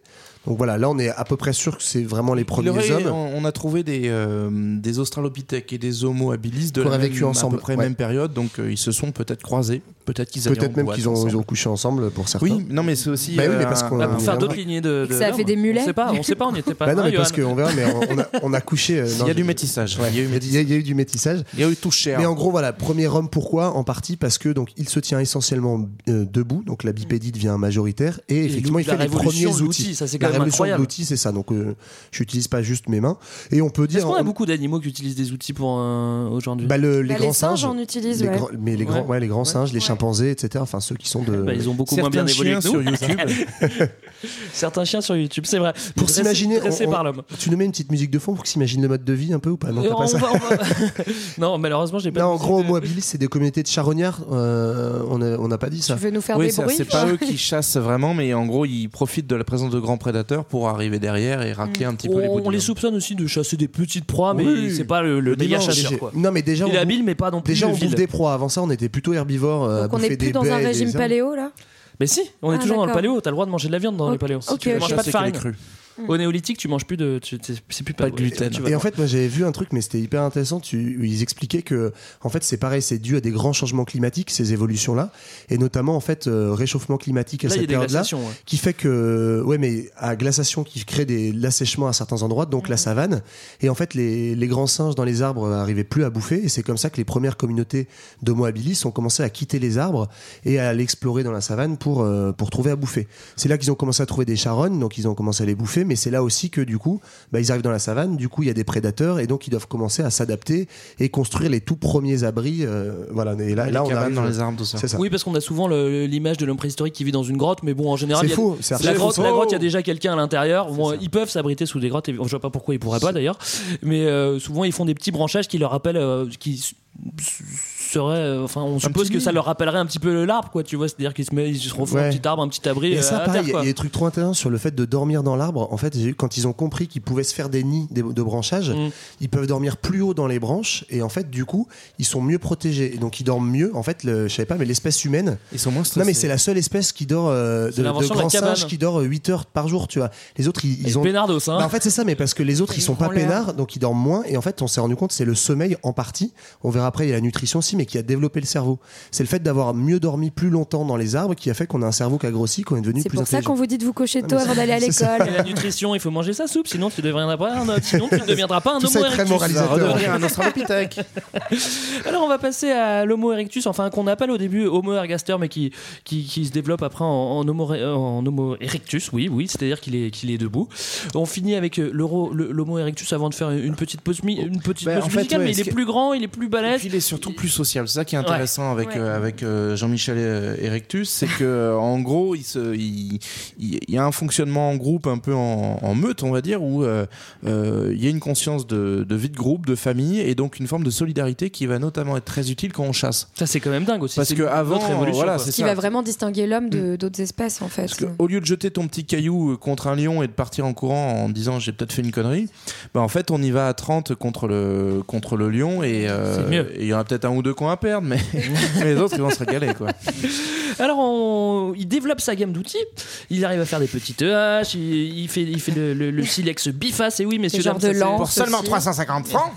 Donc voilà, là on est à peu près sûr que c'est vraiment les premiers aurait- hommes. on, a trouvé des, euh, des Australopithèques et des Homo habilis de la même, vécu ensemble, à peu près ouais. même période, donc euh, ils se sont peut-être croisés, peut-être qu'ils Peut-être en même qu'ils ont, ensemble. ils ont couché ensemble pour certains. Oui, non mais c'est aussi. Bah oui, mais euh, parce qu'on- un- Bah, pour faire d'autres lignées de. de Ça a fait des mulets On sait pas, on sait pas, on n'y était pas. Bah non, mais parce qu'on verra, mais on a, on a couché. euh, non, Il y a du métissage. Ouais, Il y a eu il y a- il y, a- il y a eu du métissage. Il y a eu tout cher. Mais en gros, voilà, premier homme, pourquoi? En partie parce que donc il se tient essentiellement euh, debout, donc la bipédie devient majoritaire et, effectivement il fait les premiers outils. ça, c'est révolution de incroyable. l'outil, c'est ça. Donc euh, je n'utilise pas juste mes mains. Et on peut Est-ce dire qu'on a beaucoup d'animaux qui utilisent des outils pour euh, aujourd'hui bah, le- les Bah, grands les singes singes, en utilisent, les ouais. grands- mais les grands, Ouais. ouais, les grands Ouais. singes, les chimpanzés, etc. Enfin ceux qui sont de. [LAUGHS] Bah, Ils ont beaucoup moins bien évolué chiens que nous. sur YouTube. [LAUGHS] Certains chiens sur YouTube, c'est vrai. Pour s'imaginer, par l'homme. Tu nous mets une petite musique de fond pour qu'ils s'imaginent le mode de vie un peu ou pas? Non, Euh, pas ça va- on va- [LAUGHS] non, malheureusement, j'ai pas. Non, de en gros, de- habilis, c'est des communautés de charognards. euh, on n'a pas dit ça. Tu veux nous faire des bruits c'est pas eux qui chassent vraiment, mais en gros, ils profitent de la présence de grands prédateurs pour arriver derrière et racler un petit peu les bouts On, de on les soupçonne aussi de chasser des petites proies, mais Oui. c'est pas le, le méga dimanche, chasseur. Quoi. Non, mais déjà, Il on est habile, mais pas non plus Déjà, on bouffe des proies. Avant ça, on était plutôt herbivores. euh, Donc on n'est plus des dans un régime paléo là? Mais si, on est Ah, toujours dans le paléo. T'as le droit de manger de la viande dans le Ok, paléo. ok, tu ok. manges pas de les farine. Au néolithique, tu manges plus de. c'est plus Pas de gluten. Et en voir. fait, moi j'avais vu un truc, mais c'était hyper intéressant. Tu, ils expliquaient que, en fait, c'est pareil, c'est dû à des grands changements climatiques, ces évolutions-là, et notamment en fait euh, réchauffement climatique à Là, cette période-là, ouais. qui fait que, ouais, mais à glaciation qui crée des l'assèchement à certains endroits, donc la savane. Et en fait, les, les grands singes dans les arbres n'arrivaient plus à bouffer, et c'est comme ça que les premières communautés d'Homo habilis ont commencé à quitter les arbres et à aller explorer dans la savane pour euh, pour trouver à bouffer. C'est là qu'ils ont commencé à trouver des charognes, donc ils ont commencé à les bouffer, mais c'est là aussi que du coup, bah, ils arrivent dans la savane, du coup il y a des prédateurs et donc ils doivent commencer à s'adapter et construire les tout premiers abris. euh, voilà, et là, Les là on arrive dans les arbres, tout ça. Oui, parce qu'on a souvent l'image de l'homme préhistorique qui vit dans une grotte, mais bon, en général, C'est il y a- faux, c'est la grotte, la grotte, il y a déjà quelqu'un à l'intérieur. Bon, ils peuvent s'abriter sous des grottes. Et je vois pas pourquoi ils pourraient pas d'ailleurs. Mais euh, souvent, ils font des petits branchages qui leur rappellent, euh, qui serait, euh, enfin, on suppose que ça leur rappellerait un petit peu l'arbre, quoi. Tu vois, c'est-à-dire qu'ils se, met- ils se refont un petit arbre, un petit abri. Et euh, ça, terre, il y a des trucs trop intéressants sur le fait de dormir dans l'arbre. En fait, quand ils ont compris qu'ils pouvaient se faire des nids de, de branchage, Mm. ils peuvent dormir plus haut dans les branches et en fait, du coup, ils sont mieux protégés. Et donc, ils dorment mieux. En fait, le, je savais pas, mais l'espèce humaine. Ils sont moins Non, stressés. mais c'est la seule espèce qui dort euh, de, de grands singes qui dort 8 heures par jour, tu vois. Les autres, ils, ils ont. Pénardos, hein. Bah, en fait, c'est ça, mais parce que les autres, ils sont pas peinards, donc ils dorment moins. Et en fait, on s'est rendu compte, c'est le sommeil en partie. On verra après, il y a la nutrition aussi, mais qui a développé le cerveau. C'est le fait d'avoir mieux dormi plus longtemps dans les arbres qui a fait qu'on a un cerveau qui a grossi, qu'on est devenu C'est plus pour ça qu'on vous dit de vous coucher Ah, tôt mais avant d'aller à c'est l'école. La nutrition, il faut manger sa soupe, sinon tu deviendras pas un, [LAUGHS] sinon tu ne deviendras pas un homo erectus. un australopithèque. [LAUGHS] Alors on va passer à l'homo erectus, enfin qu'on appelle au début homo ergaster, mais qui, qui, qui se développe après en, en homo, en homo erectus, oui, oui, c'est-à-dire qu'il est, qu'il est debout. On finit avec euh, l'homo erectus avant de faire une petite pause, mi- une petite Ben, pause en fait, musicale, ouais, mais il est plus grand, il est plus Et balèze. puis il est surtout plus social. C'est ça qui est Ouais. intéressant avec, Ouais. euh, avec euh, Jean-Michel Erectus, c'est que euh, en gros, il, se, il, il- il y a un fonctionnement en groupe, un peu en, en meute, on va dire, où euh, euh, il y a une conscience de, de vie de groupe, de famille, et donc une forme de solidarité qui va notamment être très utile quand on chasse. Ça c'est quand même dingue aussi. Parce que avant, voilà, c'est Qui ça. va vraiment distinguer l'homme de- d'autres espèces en fait. Parce que au lieu de jeter ton petit caillou contre un lion et de partir en courant en disant j'ai peut-être fait une connerie, bah en fait on y va à 30 contre le, contre le lion euh, et il y en a peut-être un ou deux à perdre, mais, [LAUGHS] mais les autres ils vont se régaler quoi. Alors, on- il développe sa gamme d'outils. Il arrive à faire des petites haches. Il, il fait, il fait le, le- le silex biface. Et oui, messieurs, genre dames, de lance Pour seulement aussi. 350 francs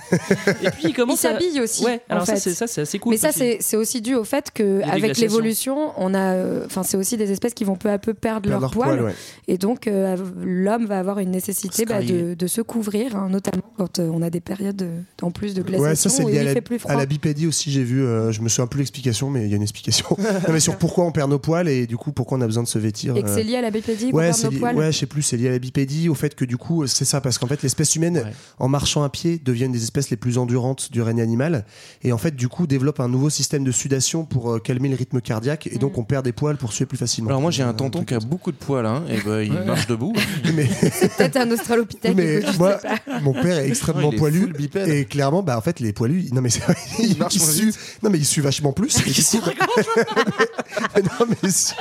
Et puis il Il commence à. s'habille aussi. Ouais, alors ça, fait. c'est ça, c'est assez cool. Mais ça, c'est aussi dû au fait que a des avec glaciations. l'évolution, on a, euh, enfin, c'est aussi des espèces qui vont peu à peu perdre leur, leur poil, poil, ouais. et donc euh, l'homme va avoir une nécessité bah, de, de se couvrir, hein, notamment quand euh, on a des périodes de- en plus de glaciation Ouais, ça c'est où lié il à la, fait plus froid. à la bipédie aussi. J'ai vu, euh, je me souviens plus l'explication, mais il y a une explication. [LAUGHS] non, mais sur pourquoi on perd nos poils et du coup pourquoi on a besoin de se vêtir. Et que euh, c'est lié à la bipédie, Ouais, perd c'est poils. ouais, je sais plus, c'est lié à la bipédie, au fait que du coup, c'est ça, parce qu'en fait, l'espèce humaine, Ouais. en marchant à pied, devient une des espèces les plus endurantes du règne animal, et en fait, du coup, développe un nouveau système de sudation pour euh, calmer le rythme cardiaque, et Mm. donc on perd des poils pour suer plus facilement. Alors moi j'ai un tonton qui a beaucoup de poils, hein, et ben il Ouais. marche debout. [LAUGHS] mais, Peut-être un australopithèque. mais moi, mon père est extrêmement est poilu, et clairement, bah en fait, les poilus, non mais c'est vrai, il, marche il moins sue, non mais il sue vachement plus. et du coup, mais non mais si.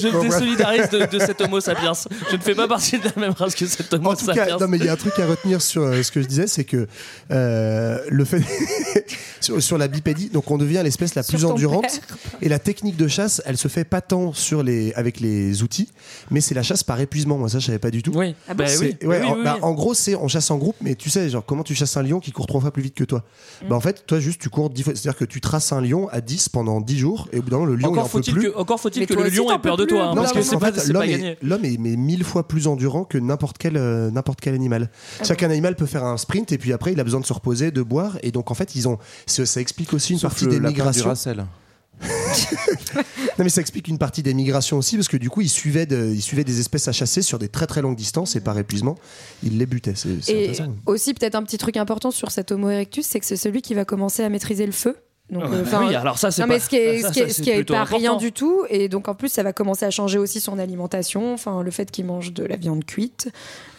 Je me désolidarise de, de cet homo sapiens. [LAUGHS] Je ne fais pas partie de la même race que cet homo En tout sapiens. cas, non mais il y a un truc à retenir sur euh, ce que je disais, c'est que euh, le fait [LAUGHS] sur, sur la bipédie, donc on devient l'espèce la plus endurante père. et la technique de chasse, elle se fait pas tant sur les avec les outils, mais c'est la chasse par épuisement. Moi ça je savais pas du tout. Oui, Ah bon bah C'est- oui. ouais, Oui, en, oui, bah, oui. en gros, c'est on chasse en groupe, mais tu sais, genre comment tu chasses un lion qui court trois fois plus vite que toi. Mm. Bah en fait, toi juste tu cours 10 fois, c'est-à-dire que tu traces un lion à 10 pendant 10 jours et au bout d'un moment le lion il Encore faut-il plus. que, encore faut-il que le lion ait peur de toi, plus, hein, Non, parce que c'est pas, gagné. est, l'homme est mais mille fois plus endurant que n'importe quel, euh, n'importe quel animal. Ah Chacun animal peut faire un sprint et puis après il a besoin de se reposer, de boire et donc en fait ils ont, ça, ça explique aussi une Sauf partie des migrations. Non mais ça explique une partie des migrations aussi parce que du coup ils suivaient, de- ils suivaient des espèces à chasser sur des très très longues distances et par épuisement ils les butaient. C'est, c'est Et aussi peut-être un petit truc important sur cet Homo erectus, c'est que c'est celui qui va commencer à maîtriser le feu. Donc, Ouais, euh, enfin, oui, alors ça, c'est non, pas- mais ce qui est, [LAUGHS] ça, ce qui est, ça, ce c'est qui est plutôt pas rien du tout. Et donc, en plus, ça va commencer à changer aussi son alimentation. Enfin, le fait qu'il mange de la viande cuite,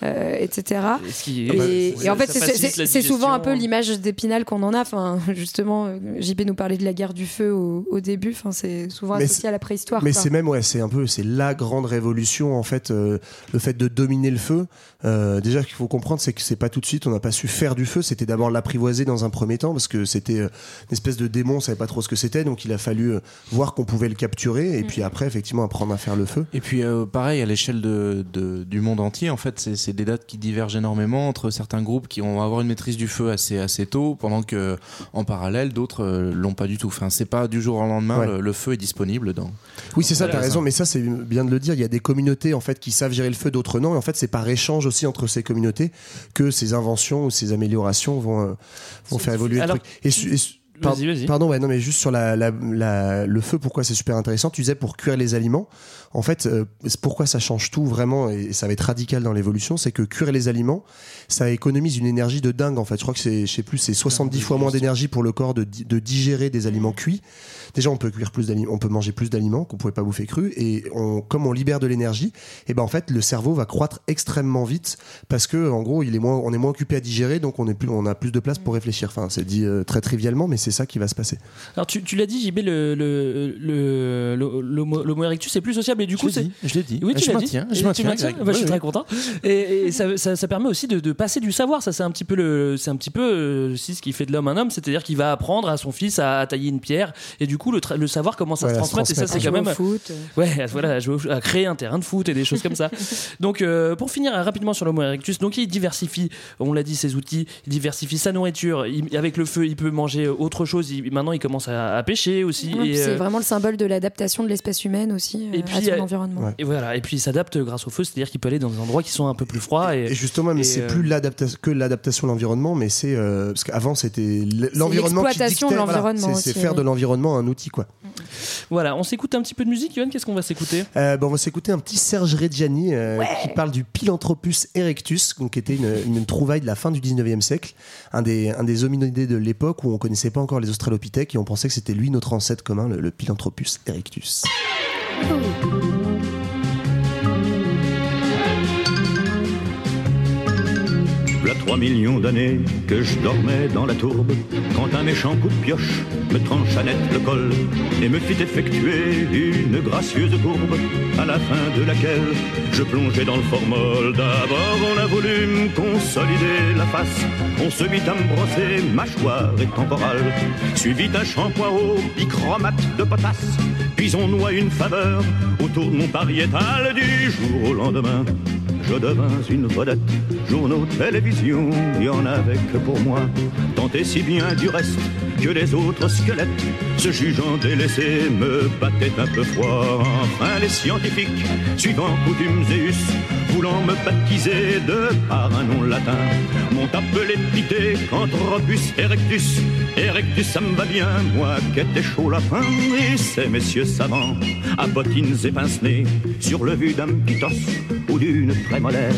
euh, etc. Et ce qui- Et, bah, et ça- en fait, c'est- souvent un peu digestion. l'image d'épinal qu'on en a. Enfin, justement, euh, JP nous parlait de la guerre du feu au, au début. Enfin, c'est souvent Mais associé à la préhistoire. Mais quoi. c'est même ouais, c'est un peu c'est la grande révolution en fait euh, le fait de dominer le feu. Euh, déjà qu'il faut comprendre c'est que c'est pas tout de suite on n'a pas su faire du feu, c'était d'abord l'apprivoiser dans un premier temps parce que c'était euh, une espèce de démon, on savait pas trop ce que c'était donc il a fallu euh, voir qu'on pouvait le capturer et puis après effectivement apprendre à faire le feu. Et puis euh, pareil à l'échelle de, de- du monde entier, en fait, c'est c'est des dates qui divergent énormément entre certains groupes qui vont avoir une maîtrise du feu assez assez tôt, pendant que en parallèle d'autres euh, l'ont pas du tout. Enfin, c'est pas du jour au lendemain Ouais. le, le feu est disponible dans. Oui, c'est ça, Voilà, t'as raison, mais ça, c'est bien de le dire. Il y a des communautés, en fait, qui savent gérer le feu, d'autres non. Et en fait, c'est par échange aussi entre ces communautés que ces inventions ou ces améliorations vont, euh, vont faire évoluer Alors, le truc. Et, et su- par- Vas-y, vas-y. Pardon, ouais, non, mais juste sur la, la- la- le feu, pourquoi c'est super intéressant. Tu disais pour cuire les aliments. En fait, euh, pourquoi ça change tout vraiment, et ça va être radical dans l'évolution, c'est que cuire les aliments, ça économise une énergie de dingue. En fait, je crois que c'est, je sais plus, c'est 70 fois moins d'énergie pour le corps de, de digérer des aliments cuits. Déjà, on peut cuire plus d'aliments, on peut manger plus d'aliments qu'on pouvait pas bouffer cru, et on, comme on libère de l'énergie, et ben en fait, le cerveau va croître extrêmement vite parce que, en gros, il est moins, on est moins occupé à digérer, donc on est plus, on a plus de place pour réfléchir. Enfin, c'est dit euh, très trivialement, mais c'est ça qui va se passer. Alors tu, tu l'as dit, JB, le, le, le, le- l'homo erectus c'est plus sociable et du Je coup l'ai c'est. dit, je l'ai dit. Oui, Je l'as dit. je Et tu Greg. Bah, Je suis Oui, très oui. content. Et, et ça, ça, ça permet aussi de, de passer du savoir. Ça, c'est un petit peu le, c'est un petit peu euh, aussi ce qui fait de l'homme un homme, c'est-à-dire qu'il va apprendre à son fils à, à tailler une pierre et du coup le, savoir comment ça Ouais, se à se transmet. Et ça, c'est transmettre. quand À jouer même. au foot. Ouais, [LAUGHS] voilà, à, jouer à créer un terrain de foot et des choses comme ça. [LAUGHS] Donc, euh, pour finir euh, rapidement sur l'Homo erectus, donc il diversifie, on l'a dit, ses outils, il diversifie sa nourriture. Il- avec le feu, il peut manger autre chose. Il- maintenant, il commence à, à pêcher aussi. Ouais, c'est euh, vraiment le symbole de l'adaptation de l'espèce humaine aussi euh, Et à puis, son euh, environnement. Et voilà, et puis il s'adapte grâce au feu, c'est-à-dire qu'il peut aller dans des endroits qui sont un peu plus froids. Et, Et justement, mais c'est euh, plus l'adaptation que l'adaptation de l'environnement, mais c'est euh, parce qu'avant c'était l'environnement qui l'exploitation de voilà. l'environnement C'est- faire de l'environnement un outil quoi. Voilà, on s'écoute un petit peu de musique, Yoann, qu'est-ce qu'on va s'écouter? Euh, bon, on va s'écouter un petit Serge Reggiani euh, qui parle du Pilanthropus erectus, donc, qui était une, une trouvaille de la fin du 19e siècle, un des, un des hominidés de l'époque où on connaissait pas encore les australopithèques et on pensait que c'était lui notre ancêtre commun, le, le Pilanthropus erectus. V'là trois millions d'années que je dormais dans la tourbe, quand un méchant coup de pioche me trancha net le col et me fit effectuer une gracieuse courbe, à la fin de laquelle je plongeais dans le formol. D'abord on a voulu me la face, on se mit à me brosser mâchoire et temporale, suivi d'un shampoing au bichromate de potasse, puis on noie une faveur autour de mon pariétal du jour au lendemain. Je devins une vedette, journaux, télévision, y en avait que pour moi. Tant et si bien du reste que les autres squelettes, se jugeant délaissés, me battaient un peu froid. Enfin, les scientifiques, suivant coutumes voulant me baptiser de par un nom latin, m'ont appelé Pithecanthropus erectus. Erectus, ça me va bien, moi qui étais chaud lapin. Et ces messieurs savants, à bottines et pince-nez, sur le vu d'un petit os ou d'une prémolaire,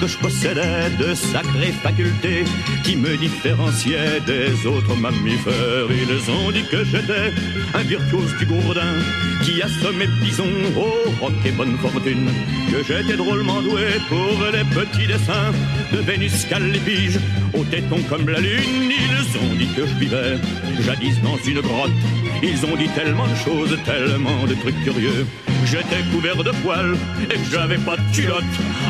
que je possédais de sacrées facultés qui me différenciaient des autres mammifères. Ils ont dit que j'étais un virtuose du gourdin qui assommait bison au roc et bonne fortune, que j'étais drôlement doué pour les petits dessins de Vénus Calépige, au téton comme la lune. Ils ont dit que je vivais jadis dans une grotte. Ils ont dit tellement de choses, tellement de trucs curieux. J'étais couvert de poils et que j'avais pas de culotte,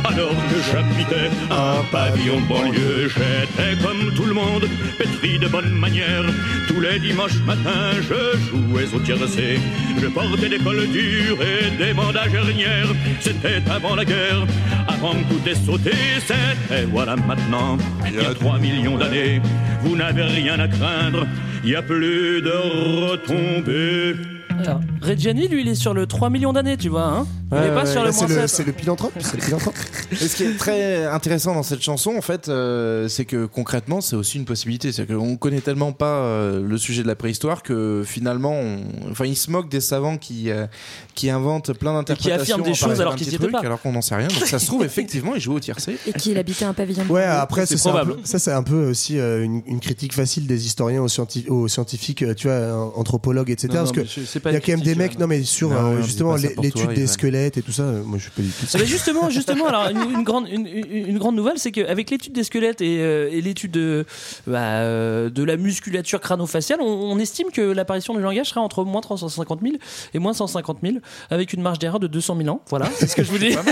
alors que j'habitais un pavillon de banlieue. J'étais comme tout le monde, pétri de bonnes manières. Tous les dimanches matins, je jouais au tiercé. Je portais des cols durs et des bandages hernières. C'était avant la guerre, avant que tout ait sauté. C'était voilà maintenant, il y a 3 millions d'années. Vous n'avez rien à craindre, il y a plus de retombées. Alors, Reggiani, lui, il est sur le 3 millions d'années, tu vois. Hein? Il Ouais, est pas ouais, sur là, le c'est moins le, 7. c'est le pilanthrope, c'est le philanthrope. [LAUGHS] Et ce qui est très intéressant dans cette chanson, en fait, euh, c'est que concrètement, c'est aussi une possibilité. C'est qu'on connaît tellement pas euh, le sujet de la préhistoire que finalement, on... enfin, ils se moquent des savants qui euh, qui inventent plein d'interprétations, affirment des choses alors qu'ils petit y étaient pas. alors qu'on n'en sait rien. Donc ça se trouve effectivement, ils jouent au tiercé. Et qu'il habitait un pavillon. Ouais, après, C'est ça, c'est un probable. peu- ça, c'est un peu aussi euh, une, une critique facile des historiens aux, scienti- aux scientifiques, tu vois, anthropologues, etc. Non, non, parce que pas il y a quand même des mecs, non mais sur Non, justement l'étude des Ivan. Squelettes et tout ça, moi je suis pas du tout. Ben justement, justement, alors une, une grande, une, une- une grande nouvelle, c'est qu'avec l'étude des squelettes et, euh, et l'étude de, bah, euh, de la musculature crâno-faciale, on, on estime que l'apparition du langage sera entre moins 350 000 et moins 150 000, avec une marge d'erreur de 200 000 ans. Voilà, c'est ce que je vous dis. [LAUGHS]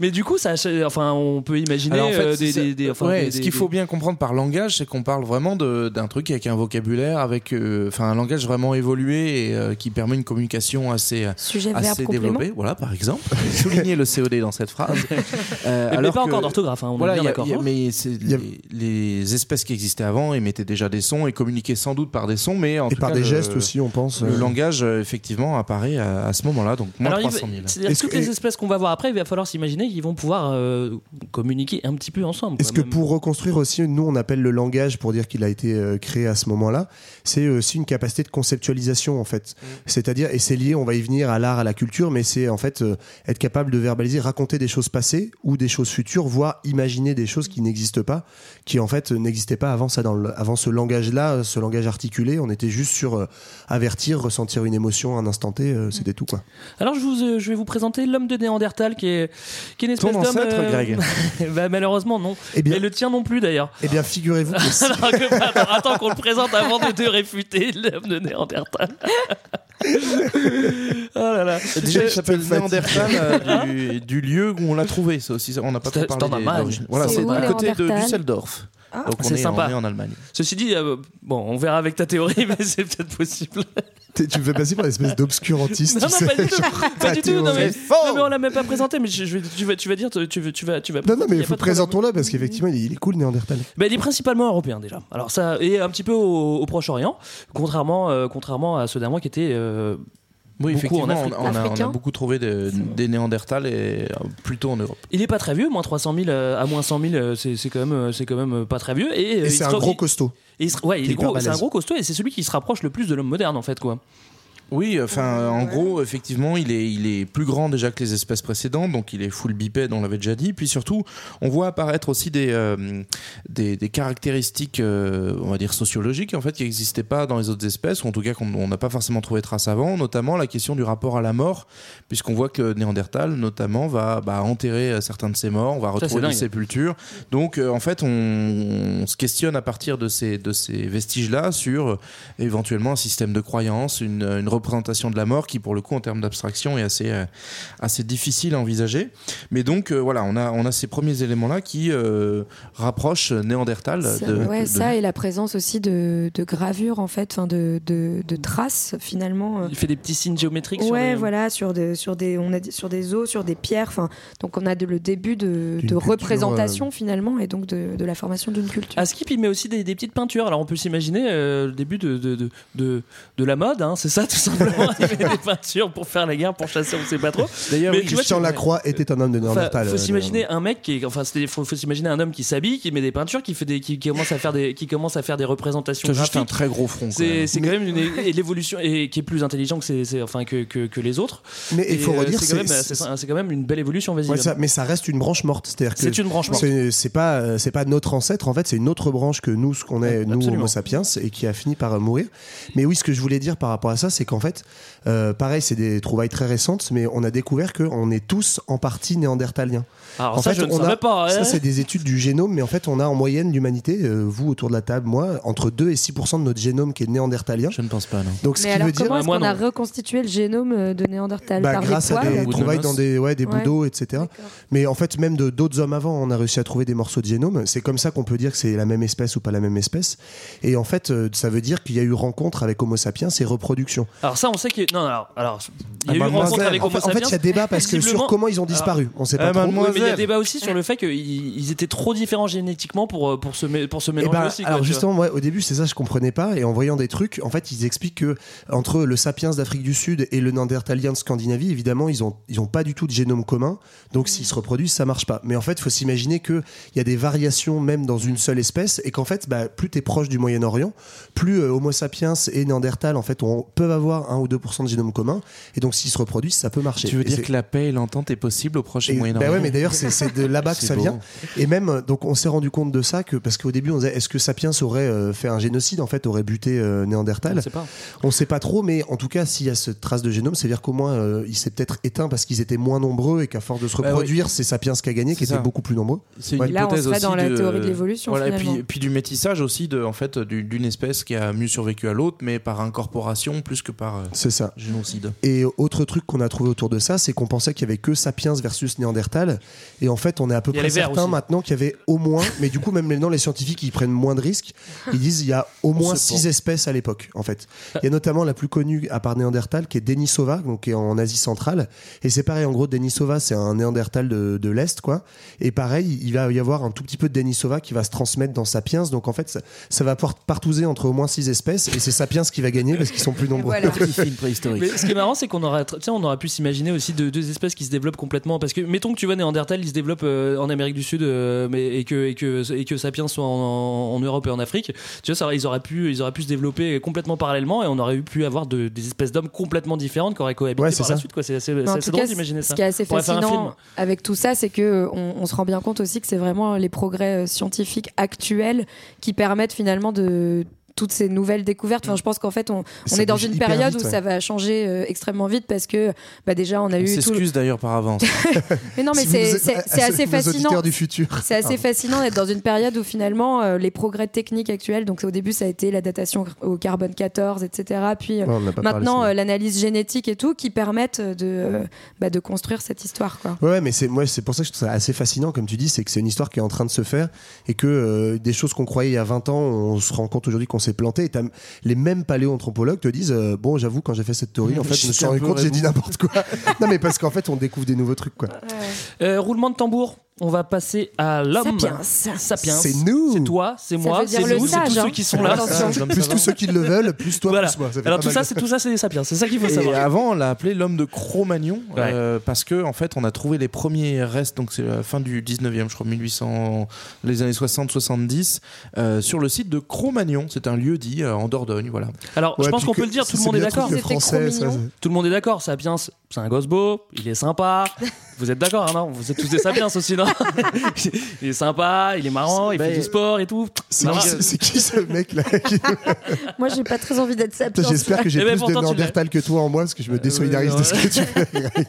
Mais du coup, ça, enfin, on peut imaginer Alors, en fait, euh, des, c'est- des- des- enfin, ouais, des- ce des- qu'il faut bien comprendre par langage, c'est qu'on parle vraiment d'un truc avec un vocabulaire, avec euh, enfin un langage vraiment évolué et euh, qui permet une communication assez Sujet, assez verbe, développée. Voilà, par exemple, [LAUGHS] souligner le COD dans cette phrase. [LAUGHS] Euh, Mais- mais pas que- encore d'orthographe, hein, on est bien d'accord, a- hein. mais les, les espèces qui existaient avant émettaient déjà des sons et communiquaient sans doute par des sons, mais en Et tout par cas, des le- gestes aussi, on pense. Le euh. langage effectivement apparaît à, à ce moment-là, donc moins Alors, il va- 300 000. c'est-à-dire que toutes les espèces qu'on va voir après, il va falloir s'imaginer qu'ils vont pouvoir euh, communiquer un petit peu ensemble. Est-ce que pour reconstruire aussi, nous on appelle le langage pour dire qu'il a été euh, créé à ce moment-là, c'est aussi une capacité de conceptualisation en fait. Mm. C'est-à-dire, et c'est lié, on va y venir à l'art, à la culture, mais c'est en fait euh, être capable de verbaliser, raconter des choses passées ou des choses futures, voire imaginer des choses qui n'existent pas, qui en fait n'existaient pas avant ça, dans le- avant ce langage-là, ce langage articulé. On était juste sur avertir, ressentir une émotion à un instant T, euh, c'était tout quoi. Alors je, vous, je vais vous présenter l'homme de Néandertal qui est, qui est une Ton espèce d'homme. ancêtre, Greg [LAUGHS] bah, malheureusement, non. Eh bien- Mais le tien non plus, d'ailleurs. Eh bien, figurez-vous que [LAUGHS] si- que- attends, attends qu'on le présente avant de te réfuter [LAUGHS] l'homme de Néandertal. oh là là. Déjà, il s'appelle Néandertal euh, du, du lieu où on l'a trouvé. Ça aussi, on n'a pas trop parlé des-. Voilà, C'est à côté de Düsseldorf. Ah. Donc on C'est est, sympa. on est en Allemagne. Ceci dit, euh, bon, on verra avec ta théorie, [LAUGHS] mais c'est peut-être possible. T'es- tu me fais passer pour une espèce d'obscurantiste. Non, tu non, sais, pas du tout. genre, Pas ta du tout. Non, mais, théorie. non, mais on l'a même pas présenté. Mais je, je vais- tu, vas, tu vas dire, tu, vas, tu vas, tu vas. Non, non, mais il faut présentons-le parce qu'effectivement, il est- il est cool, Néandertal. Bah, il est principalement européen déjà. Alors ça et un petit peu au, au Proche-Orient, contrairement, euh, contrairement à ceux d'un mois qui étaient euh, Oui, beaucoup en effectivement, Afrique. on, a, on a Africain. beaucoup trouvé de- des Néandertals et euh, plutôt en Europe. Il est pas très vieux, moins 300 000 euh, à moins 100 000, euh, c'est quand même, c'est quand même pas très vieux. Et, c'est un gros costaud. et il se- ouais, il est gros, c'est un gros costaud et c'est celui qui se rapproche le plus de l'homme moderne en fait quoi. Oui, enfin, en gros, effectivement, il est, il est plus grand déjà que les espèces précédentes, donc il est full bipède, on l'avait déjà dit. Puis surtout, on voit apparaître aussi des, euh, des, des caractéristiques, euh, on va dire, sociologiques, en fait, qui n'existaient pas dans les autres espèces, ou en tout cas qu'on on n'a pas forcément trouvé trace avant, notamment la question du rapport à la mort, puisqu'on voit que Néandertal, notamment, va bah, enterrer euh, certains de ses morts, on va retrouver des sépultures. Donc, en fait, on, on se questionne à partir de ces, de ces vestiges-là sur éventuellement un système de croyance, une, une représentation de la mort qui, pour le coup, en termes d'abstraction, est assez, euh, assez difficile à envisager. Mais donc, euh, voilà, on a, on a ces premiers éléments-là qui euh, rapprochent Néandertal Ça, de, ouais, de- ça et la présence aussi de, de gravures en fait, enfin de, de, de traces finalement. Il fait des petits signes géométriques. sur Ouais, les- voilà, sur des, sur des, on a dit- sur des os, sur des pierres. Enfin, donc on a de- le début de, représentation finalement et donc de, de la formation d'une culture. À Skip, il met aussi des, des petites peintures. Alors on peut s'imaginer euh, le début de, de, de, de, de la mode, hein, c'est ça tout simplement. il [LAUGHS] met des peintures pour faire la guerre, pour chasser, on sait pas trop. D'ailleurs, oui, Christian Lacroix était un homme de Néandertal. faut euh, s'imaginer un mec qui est, enfin, faut, faut s'imaginer un homme qui s'habille, qui met des peintures, qui fait des, qui, qui commence à faire des, qui commence à faire des représentations a juste un très gros front. C'est c'est quand même une et l'évolution et qui est plus intelligent que, c'est- c'est- enfin, que, que, que les autres. Mais il faut euh, redire, c'est quand, c'est- c'est- c'est quand même une belle évolution. Ouais, ça- mais ça reste une branche morte. C'est-à-dire que C'est une branche morte. c'est- C'est pas, euh, c'est pas notre ancêtre. En fait, c'est une autre branche que nous, ce qu'on est, nous. Homo sapiens, et qui a fini par euh, mourir. Mais oui, ce que je voulais dire par rapport à ça, c'est qu'en fait, euh, pareil, c'est des trouvailles très récentes, mais on a découvert qu'on est tous en partie néandertaliens. Alors en ça, fait, je ne on a, pas. Ça, hein. c'est des études du génome, mais en fait, on a en moyenne l'humanité, euh, vous autour de la table, moi, entre 2 et 6 de notre génome qui est néandertalien. Je ne pense pas, non. Donc, ce Mais qui alors veut dire. comment est-ce qu'on a reconstitué le génome euh, de Néandertal Bah, par grâce des à des Ou de trouvailles dans des, ouais, des Ouais. bouts etc. Mais en fait, même de d'autres hommes avant, on a réussi à trouver des morceaux de génome. C'est comme ça qu'on peut dire que c'est la même espèce ou pas la même espèce. Et en fait, ça veut dire qu'il y a eu rencontre avec Homo sapiens et reproduction. Alors ça, on sait qu'il y a... non, alors, alors il y a Ah, eu mademoiselle. rencontre avec En Homo en fait, il y a débat parce que sur comment ils ont disparu. On sait pas Ah, trop. mademoiselle. Oui, mais il y a débat aussi sur le fait qu'ils ils étaient trop différents génétiquement pour, euh, pour, se, pour se Eh mélanger ben, aussi. quoi, alors justement, moi, au début, c'est ça, je comprenais pas. Et en voyant des trucs, en fait, ils expliquent que entre le sapiens d'Afrique du Sud et le néandertalien de Scandinavie, évidemment, ils ont, ils ont pas du tout de génome commun. Donc, s'ils se reproduisent, ça marche pas. Mais en fait, il faut s'imaginer qu'il y a des variations même dans une seule espèce et qu'en fait, bah, plus tu es proche du Moyen-Orient, plus euh, Homo sapiens et Néandertal, en fait, on, peuvent avoir 1 ou 2% de génome commun. Et donc, s'ils se reproduisent, ça peut marcher. Tu veux Et dire que la paix et l'entente est possible au et et- Moyen-Orient bah ouais, mais d'ailleurs, c'est de là-bas que ça beau. vient. Et même, donc, on s'est rendu compte de ça que, parce qu'au début, on disait, est-ce que Sapiens aurait euh, fait un génocide, en fait, aurait buté euh, On Néandertal sait pas. On sait pas trop, mais en tout cas, s'il y a cette trace de génome, c'est-à-dire qu'au moins, euh, il s'est peut-être éteint parce qu'ils étaient moins nombreux et qu'à force de se Bah reproduire, c'est Sapiens qui a gagné, qui était beaucoup plus nombreux. C'est une Ouais. Là, on hypothèse serait aussi dans la de- théorie de l'évolution, Voilà, et puis, puis du métissage aussi de, en fait, du- d'une espèce qui a mieux survécu à l'autre, mais par incorporation plus que par euh, C'est ça. génocide. Et autre truc qu'on a trouvé autour de ça, c'est qu'on pensait qu'il y avait que Sapiens versus Néandertal. Et en fait, on est à peu près certain aussi. maintenant qu'il y avait au moins, mais du coup, même maintenant, les scientifiques, ils prennent moins de risques. Ils disent il y a au moins six pas. espèces à l'époque, en fait. Il y a notamment la plus connue à part Néandertal, qui est Denisova, donc qui est en Asie centrale. Et c'est pareil, en gros, Denisova, c'est un Néandertal de, de l'Est, quoi. Et pareil, il va y avoir un tout petit peu de Denisova qui va se transmettre dans Sapiens. Donc en fait, ça, ça va pouvoir partouzer entre au moins six espèces. Et c'est Sapiens qui va gagner parce qu'ils sont plus nombreux. voilà. Petit film préhistorique. Mais ce qui est marrant, c'est qu'on aurait, tiens, on aurait pu s'imaginer aussi de, deux espèces qui se développent complètement. Parce que, mettons que tu vois Néandertal, il se développe euh, en Amérique du Sud, euh, mais, et, que, et, que, et que Sapiens soit en, en Europe et en Afrique. Tu vois, ça, ils, auraient pu, ils auraient pu se développer complètement parallèlement et on aurait pu avoir de- des espèces d'hommes complètement différentes qui auraient cohabité Ouais, c'est par la suite. quoi. C'est assez, en assez tout drôle d'imaginer ce ça. qui est assez fascinant avec tout ça, c'est que on, on se rend bien compte aussi que c'est vraiment les progrès euh, scientifiques actuels qui permettent finalement de toutes ces nouvelles découvertes. Enfin, je pense qu'en fait, on, est dans une période vite, où ouais. ça va changer euh, extrêmement vite parce que bah, déjà, on a On eu le- s'excuse d'ailleurs par avance. [LAUGHS] Mais non, mais Si c'est assez fascinant. du futur. C'est assez Pardon. fascinant d'être dans une période où finalement euh, les progrès techniques actuels, donc au début ça a été la datation au carbone 14, etc. Puis euh, Ouais, maintenant euh, l'analyse génétique et tout qui permettent de, euh, bah, de construire cette histoire. Quoi. Ouais, mais c'est moi c'est pour ça que je trouve ça assez fascinant comme tu dis, c'est que c'est une histoire qui est en train de se faire et que euh, des choses qu'on croyait il y a 20 ans, on se rend compte aujourd'hui qu'on s'est planté et les mêmes paléoanthropologues te disent euh, bon, j'avoue quand j'ai fait cette théorie en fait, je me suis rendu compte j'ai dit n'importe quoi. [LAUGHS] non mais parce qu'en fait, on découvre des nouveaux trucs quoi. Euh, roulement de tambour. On va passer à l'homme. Sapiens. Sapiens. C'est nous. C'est toi, c'est Ça moi, veut dire c'est le nous, c'est sage, tous hein. ceux qui sont là. Plus tous ceux qui le veulent, plus toi, Voilà. plus moi. Ça Alors tout ça, c'est tout ça, c'est des sapiens. C'est ça qu'il faut Et savoir. avant, on l'a appelé l'homme de Cro-Magnon euh, parce que en fait, on a trouvé les premiers restes. Donc c'est la fin du 19e, je crois 1800, les années 60-70, euh, sur le site de Cro-Magnon. C'est un lieu dit euh, en Dordogne, voilà. Alors, Ouais, je pense qu'on peut le dire, tout le monde est d'accord. Tout le monde est d'accord. Sapiens, c'est un gosse beau, il est sympa. Vous êtes d'accord, hein, non? Vous êtes tous des sapiens aussi, non? [LAUGHS] Il est sympa, il est marrant, il fait du sport et tout. C'est qui, c'est qui ce mec là? [LAUGHS] Moi, j'ai pas très envie d'être sapiens. J'espère que j'ai Eh ben, plus de tu. Néandertal que toi en moi parce que je me désolidarise ouais. de ce que tu fais.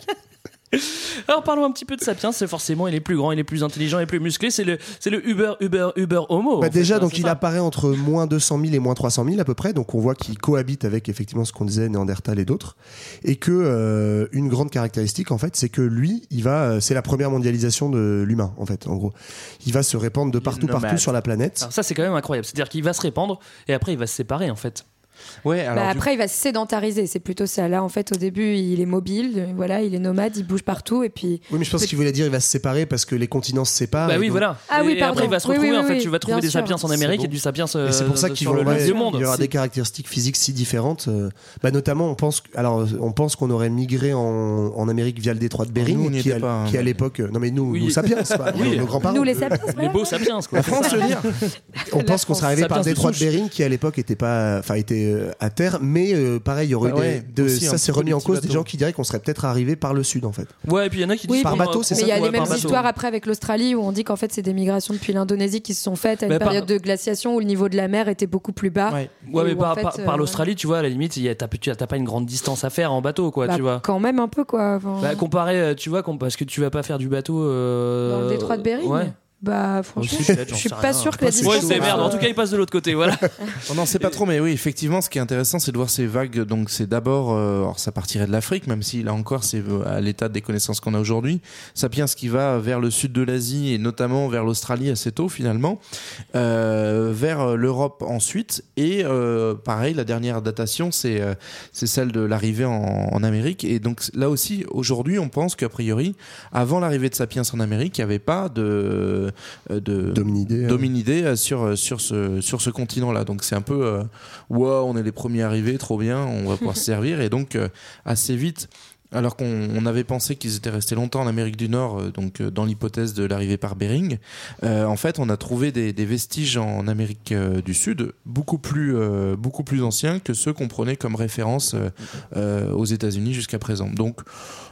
[LAUGHS] Alors parlons un petit peu de Sapiens. C'est forcément, il est plus grand, il est plus intelligent, il est plus musclé. C'est le, c'est le Uber, Uber, Uber Homo. Bah fait, déjà, hein, donc il ça. apparaît entre moins 200 000 et moins 300 000 à peu près. Donc on voit qu'il cohabite avec effectivement ce qu'on disait Néandertal et d'autres, et que euh, une grande caractéristique en fait, c'est que lui, il va, euh, c'est la première mondialisation de l'humain en fait. En gros, il va se répandre de partout, partout sur la planète. Alors ça, c'est quand même incroyable. C'est-à-dire qu'il va se répandre et après, il va se séparer en fait. Ouais, alors Bah, du après, il va se sédentariser. C'est plutôt ça. Là, en fait, au début, il est mobile. euh, Voilà, il est nomade, il bouge partout. Et puis. Oui, mais je pense qu'il voulait dire il va se séparer parce que les continents se séparent. bah et oui, donc- voilà. Ah oui, et pardon. après, il va se Oui, retrouver. oui, en fait, tu vas trouver des sûr. sapiens en Amérique bon. et du sapiens euh, Et c'est pour ça qu'il sur le monde. il y aura des caractéristiques physiques si différentes. euh, bah notamment, on pense, alors, on pense qu'on aurait migré en, en Amérique via le détroit de Bering, nous, on n'y qui, pas, hein, qui à l'époque, euh, non mais nous, nous sapiens, [LAUGHS] nos, grands-parents. Nous, les sapiens. Les beaux sapiens, quoi. [LAUGHS] La France, je veux dire. On pense qu'on serait arrivé par le détroit de. Bering, qui à l'époque était pas, enfin était euh, à terre, mais euh, pareil, il y aurait Bah ouais, des, de- aussi ça s'est remis en cause des gens qui diraient qu'on serait peut-être arrivé par le sud en fait. Ouais, et puis il y en a qui Oui, disent par qu'on- bateau, c'est Mais ça il y a Ouais, les par mêmes histoires après avec l'Australie où on dit qu'en fait c'est des migrations depuis l'Indonésie qui se sont faites à une Mais par- période de glaciation où le niveau de la mer était beaucoup plus bas. Ouais. Mais par, par- euh, par l'Australie, tu vois, à la limite, il y a- t'as pas une grande distance à faire en bateau, quoi, Bah, tu vois. Quand même un peu quoi. Enfin, Bah, comparé, tu vois, parce que tu vas pas faire du bateau. dans le détroit de Bering. Bah franchement, je suis pas sûr que la c'est Ouais, distance. c'est merde. En tout cas, il passe de l'autre côté, voilà. [LAUGHS] On n'en sait pas trop, mais oui, effectivement, ce qui est intéressant, c'est de voir ces vagues. Donc, c'est d'abord, euh, alors ça partirait de l'Afrique, même si là encore, c'est euh, à l'état des connaissances qu'on a aujourd'hui. Sapiens qui va vers le sud de l'Asie et notamment vers l'Australie assez tôt, finalement, euh, vers l'Europe ensuite. Et euh, pareil, la dernière datation, c'est c'est celle de l'arrivée en, en Amérique. Et donc, là aussi, aujourd'hui, on pense qu'a priori, avant l'arrivée de Sapiens en Amérique, il n'y avait pas de, de, Dominidé. euh. dominidés euh, sur, sur ce, sur ce continent-là. Donc c'est un peu, euh, wow, on est les premiers arrivés, trop bien, on va pouvoir [LAUGHS] se servir. Et donc euh, assez vite, alors qu'on on avait pensé qu'ils étaient restés longtemps en Amérique du Nord, euh, donc euh, dans l'hypothèse de l'arrivée par Bering, euh, en fait on a trouvé des, des vestiges en Amérique euh, du Sud beaucoup plus, euh, beaucoup plus anciens que ceux qu'on prenait comme référence euh, euh, aux États-Unis jusqu'à présent. Donc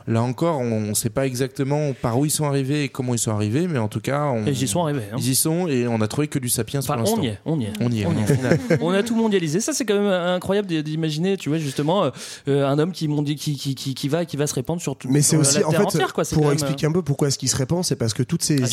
là encore, on ne sait pas exactement par où ils sont arrivés et comment ils sont arrivés, mais en tout cas, on, Et Ils y sont arrivés. hein. ils y sont et on a trouvé que du sapiens Enfin, pour l'instant. on y est, on y est. On y est, On y est. on a tout mondialisé. Ça, c'est quand même incroyable d'i- d'imaginer, tu vois, justement, euh, euh, un homme qui, mondi- qui, qui, qui, qui va, qui va se répandre sur tout Mais c'est sur aussi, la en terre fait, entière, quoi. C'est quand pour même, expliquer un peu pourquoi est-ce qu'il se répand, c'est parce que toutes ces, Ah,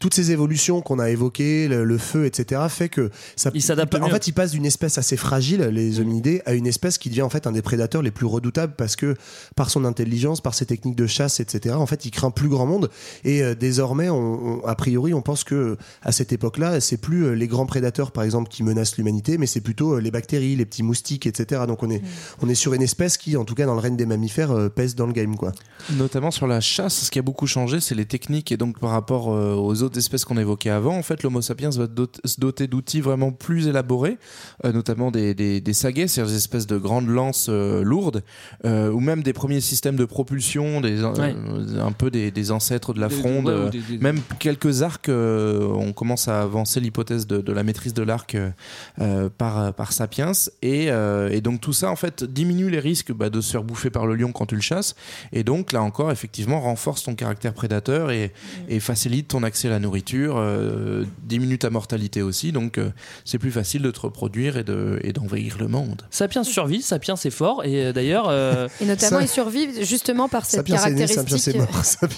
toutes ces évolutions qu'on a évoquées, le, le feu, etc., fait que ça. Il s'adapte En mieux. fait, il passe d'une espèce assez fragile, les hominidés, à une espèce qui devient en fait un des prédateurs les plus redoutables parce que par son intelligence, par ses techniques de chasse, etc. En fait, il craint plus grand monde. Et euh, désormais, on, on- a priori, on pense que à cette époque-là, c'est plus euh, les grands prédateurs, par exemple, qui menacent l'humanité, mais c'est plutôt euh, les bactéries, les petits moustiques, etc. Donc on est, on est sur une espèce qui, en tout cas dans le règne des mammifères, euh, pèse dans le game, quoi. Notamment sur la chasse, ce qui a beaucoup changé, c'est les techniques. Et donc, par rapport euh, aux autres espèces qu'on évoquait avant, en fait, l'Homo sapiens va dot- se doter d'outils vraiment plus élaborés, euh, notamment des, des, des saguets, c'est-à-dire des espèces de grandes lances euh, lourdes, euh, ou même des premiers systèmes de propulsion, des, euh, Ouais. un peu des, des ancêtres de la Des- fronde. euh, des- des- Même quelques arcs, euh, on commence à avancer l'hypothèse de, de la maîtrise de l'arc par, par Sapiens. Et, euh, et donc tout ça, en fait, diminue les risques bah, de se faire bouffer par le lion quand tu le chasses. Et donc, là encore, effectivement, renforce ton caractère prédateur et, et facilite ton accès à la nourriture, euh, diminue ta mortalité aussi. Donc, euh, c'est plus facile de te reproduire et de- et d'envahir le monde. Sapiens survit, Sapiens c'est fort et d'ailleurs. euh, Et notamment, Ça- ils survivent justement par cette Sapiens né, caractéristique. Mort.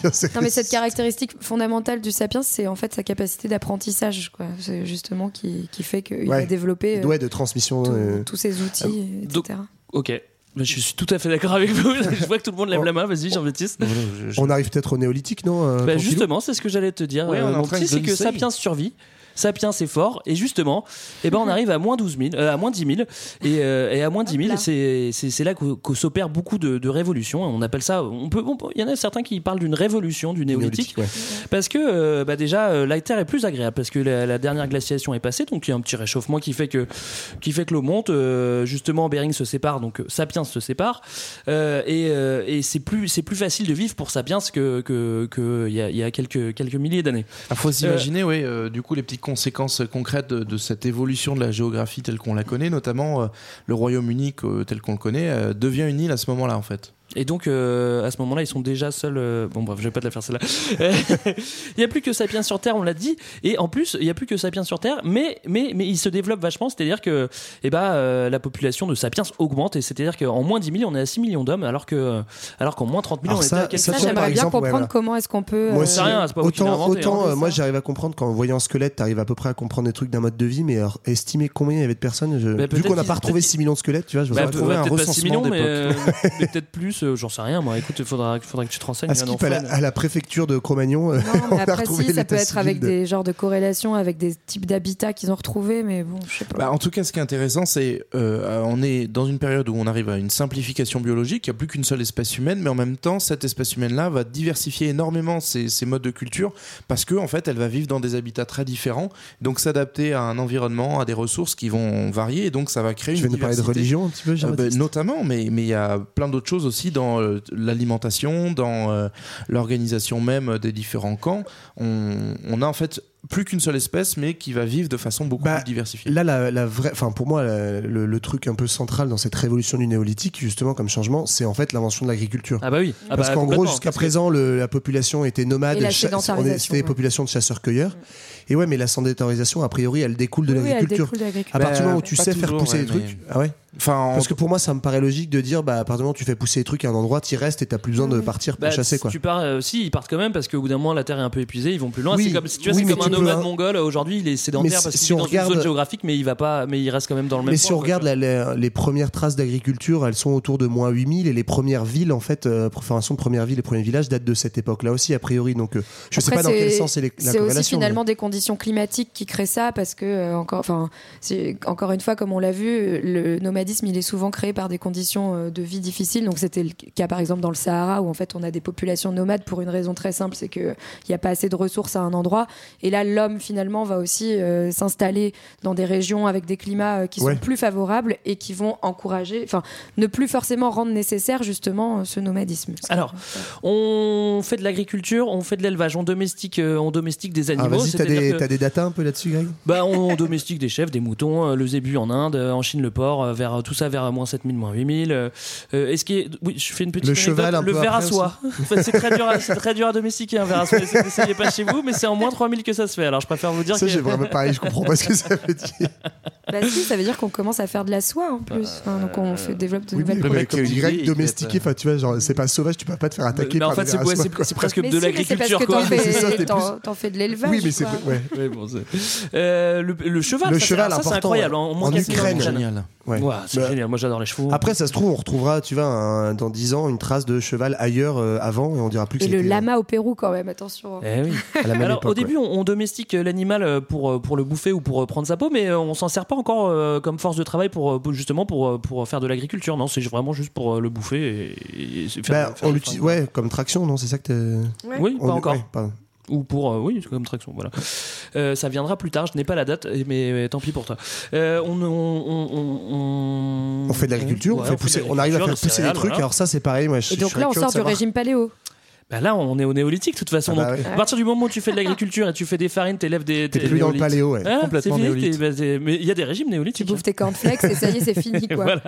Est [LAUGHS] Non mais cette caractéristique fondamentale du sapiens, c'est en fait sa capacité d'apprentissage, quoi. C'est justement qui, qui fait qu'il Ouais. a développé euh, Ouais, de transmission. tout- euh, tous ces outils, etc. donc- Ok. Mais Je suis tout à fait d'accord avec vous. [LAUGHS] Je vois que tout le monde lève la main. Vas-y, Jean-Baptiste. On arrive peut-être au néolithique, non euh, Bah, justement, c'est ce que j'allais te dire. Ouais, euh, mon petit, c'est que. Sapiens survit. Sapiens c'est fort et justement, eh ben on [LAUGHS] arrive à moins 12 000, euh, à moins 10 000 et, euh, et à moins 10 000, c'est là qu'o- qu'o s'opère beaucoup de, de révolutions. On appelle ça, on peut, il y en a certains qui parlent d'une révolution du néolithique, parce que euh, bah déjà euh, la terre est plus agréable parce que la, la dernière glaciation est passée, donc il y a un petit réchauffement qui fait que qui fait que l'eau monte. euh, justement, Bering se sépare, donc Sapiens se sépare euh, et, euh, et c'est plus c'est plus facile de vivre pour Sapiens que que que il y a, y a quelques quelques milliers d'années. Il faut s'imaginer, oui, euh, du coup, les petites conséquences concrètes de, cette évolution de la géographie telle qu'on la connaît, notamment euh, le Royaume-Uni tel qu'on le connaît, euh, devient une île à ce moment-là, en fait. Et donc, euh, à ce moment-là, ils sont déjà seuls. euh, Bon, bref, je vais pas te la faire celle-là. [LAUGHS] il n'y a plus que Sapiens sur Terre, on l'a dit. Et en plus, il n'y a plus que Sapiens sur Terre, mais, mais, mais il se développe vachement. C'est-à-dire que eh ben, euh, la population de Sapiens augmente. Et c'est-à-dire qu'en moins 10 000, on est à 6 millions d'hommes, alors que alors qu'en moins 30 000, Alors on ça- était à quelques ça, Ça, tu vois, par j'aimerais bien exemple, ouais, comprendre voilà. comment est-ce qu'on peut. Moi euh, aussi, c'est rien, c'est pas vous qui l'avez autant, inventé, autant hein. euh, moi j'arrive à comprendre qu'en voyant un squelette, t'arrives à peu près à comprendre des trucs d'un mode de vie, mais alors, estimer combien il y avait de personnes, je- Bah, vu peut-être qu'on n'a qu'ils- pas retrouvé peut-être 6 millions de squelettes, tu vois, je Bah, vois pas. trouver un peut-être pas 6 millions, recensement euh, mais peut-être plus, euh, j'en sais rien. Moi, écoute, il faudra, faudra que tu te renseignes. À Yann Skip, à la, Orphan. à la préfecture de Cro-Magnon, euh, Non, [LAUGHS] on mais a après, si, ça peut être avec de- des genres de corrélations avec des types d'habitats qu'ils ont retrouvés, mais bon, je sais pas. Bah, en tout cas, ce qui est intéressant, c'est euh, on est dans une période où on arrive à une simplification biologique. Il n'y a plus qu'une seule espèce humaine, mais en même temps, cette espèce humaine-là va diversifier énormément ses, ses modes de culture parce que en fait, elle va vivre dans des habitats très différents, donc s'adapter à un environnement, à des ressources qui vont varier, et donc ça va créer Tu une veux nous parler de religion un petit peu, Euh, ben, Notamment, mais mais il y a plein d'autres choses aussi dans euh, l'alimentation, dans euh, l'organisation même des différents camps. On, on a en fait plus qu'une seule espèce, mais qui va vivre de façon beaucoup Bah, plus diversifiée. Là, la, la vraie, enfin pour moi, la- le, le truc un peu central dans cette révolution du néolithique, justement comme changement, c'est en fait l'invention de l'agriculture. Ah bah oui. Ah Parce bah, qu'en gros, jusqu'à que- présent, le- la population était nomade, c'était des ouais. populations de chasseurs-cueilleurs. Et ouais, mais la sédentarisation, a priori, elle découle de Oui, l'agriculture. découle de l'agriculture. À partir du Bah, moment où tu pas sais faire pousser ouais, des mais- trucs, ah ouais. Enfin, en- Parce que pour moi, ça me paraît logique de dire, bah, à partir du moment où tu fais pousser des trucs à un endroit, tu restes et t'as plus besoin de partir pour Bah, chasser, si quoi. Tu pars, euh, si, ils partent quand même parce qu'au bout d'un moment, la Terre est un peu épuisée, ils vont plus loin. Oui, c'est comme, si tu vois, oui, c'est mais comme un nomade mongol. Aujourd'hui, il est sédentaire parce si qu'il est on dans regarde- une zone géographique, mais il va pas, mais il reste quand même dans le même Mais si on quoi, regarde la- les, les premières traces d'agriculture, elles sont autour de moins 8000 et les premières villes, en fait, euh, formation de premières villes, les premiers villages datent de cette époque-là aussi, a priori. Donc, euh, je sais Après, pas dans quel sens c'est les- la C'est aussi finalement des conditions climatiques qui créent ça parce que euh, encore, enfin, encore une fois, comme on l'a vu, le nomadisme il est souvent créé par des conditions euh, de vie difficiles. Donc c'était le cas par exemple dans le Sahara où en fait on a des populations nomades pour une raison très simple, c'est que il n'y a pas assez de ressources à un endroit. Et là, l'homme finalement va aussi euh, s'installer dans des régions avec des climats euh, qui Ouais. sont plus favorables et qui vont encourager, enfin, ne plus forcément rendre nécessaire justement euh, ce nomadisme. Alors, on fait de l'agriculture, on fait de l'élevage, on domestique, euh, on domestique des Ah, animaux. vas-y, t'as des, que- des datas un peu là-dessus, Greg? Bah, on domestique des chèvres, des moutons, le zébu en Inde, en Chine le porc, euh, vers tout ça vers euh, moins 7000, moins 8000. euh, euh, Est-ce qui est... Oui, je fais une petite Le anecdote. cheval un le peu ver à soie. Enfin, c'est très dur, à, c'est très dur à domestiquer un ver à soie. N'essayez pas chez vous, mais c'est en moins 3000 que ça se fait. Alors, je préfère vous dire Ça, que j'ai vraiment pareil, je comprends pas ce que ça veut dire. Bah si, ça veut dire qu'on commence à faire de la soie en plus. Enfin, donc on fait, développe de Oui, mais nouvelles comme, mec comme qui a dit une Greg, idée, il peut domestiqué, enfin, tu vois, genre, c'est pas sauvage, tu peux pas te faire attaquer mais en par fait, c'est ouais, presque Mais de si, mais c'est parce l'agriculture, que quoi. t'en Mais c'est ça, fais, t'es t'en- plus- t'en fais de l'élevage. Oui, mais c'est. Ouais. Euh, le, cheval, Le cheval, ça, c'est incroyable. ouais. En, moins En 4000 Ukraine. génial. Ouais. Ouais, c'est Bah, génial. Moi, j'adore les chevaux. Après, ça se trouve, on retrouvera, tu vois, un- dans 10 ans, une trace de cheval ailleurs euh, avant et on dira plus que Et le c'était, lama au Pérou quand même, attention. Eh oui. euh, [LAUGHS] à la même Alors époque, au début, on, on domestique euh, l'animal euh, pour euh, pour le bouffer ou pour euh, prendre sa peau, mais euh, on s'en sert pas encore euh, comme force de travail pour, euh, justement pour euh, pour faire de l'agriculture. Non, c'est vraiment juste pour euh, le bouffer et, faire- Bah, faire on du l'utilise, ouais, comme traction, non? C'est ça que t'es. Oui, On- pas encore. ouais, pardon. Ou pour euh, oui, c'est comme traction. Voilà. Euh, ça viendra plus tard. Je n'ai pas la date, mais, mais tant pis pour toi. Euh, on, on, on, on- On fait de l'agriculture, Ouais, on, fait pousser, on arrive à faire pousser des trucs. voilà. Alors ça, c'est pareil. Moi, je, Et donc là, on sort du régime paléo. Bah là, on est au néolithique de toute façon. Ah bah donc, à partir du moment où tu fais de l'agriculture et tu fais des farines, t'élèves des. T'es plus dans le paléo, ouais. Ah, Complètement fini, bah, c'est- mais il y a des régimes néolithiques. Tu bouffes tes cornflakes et ça y est, c'est [LAUGHS] fini quoi. Voilà.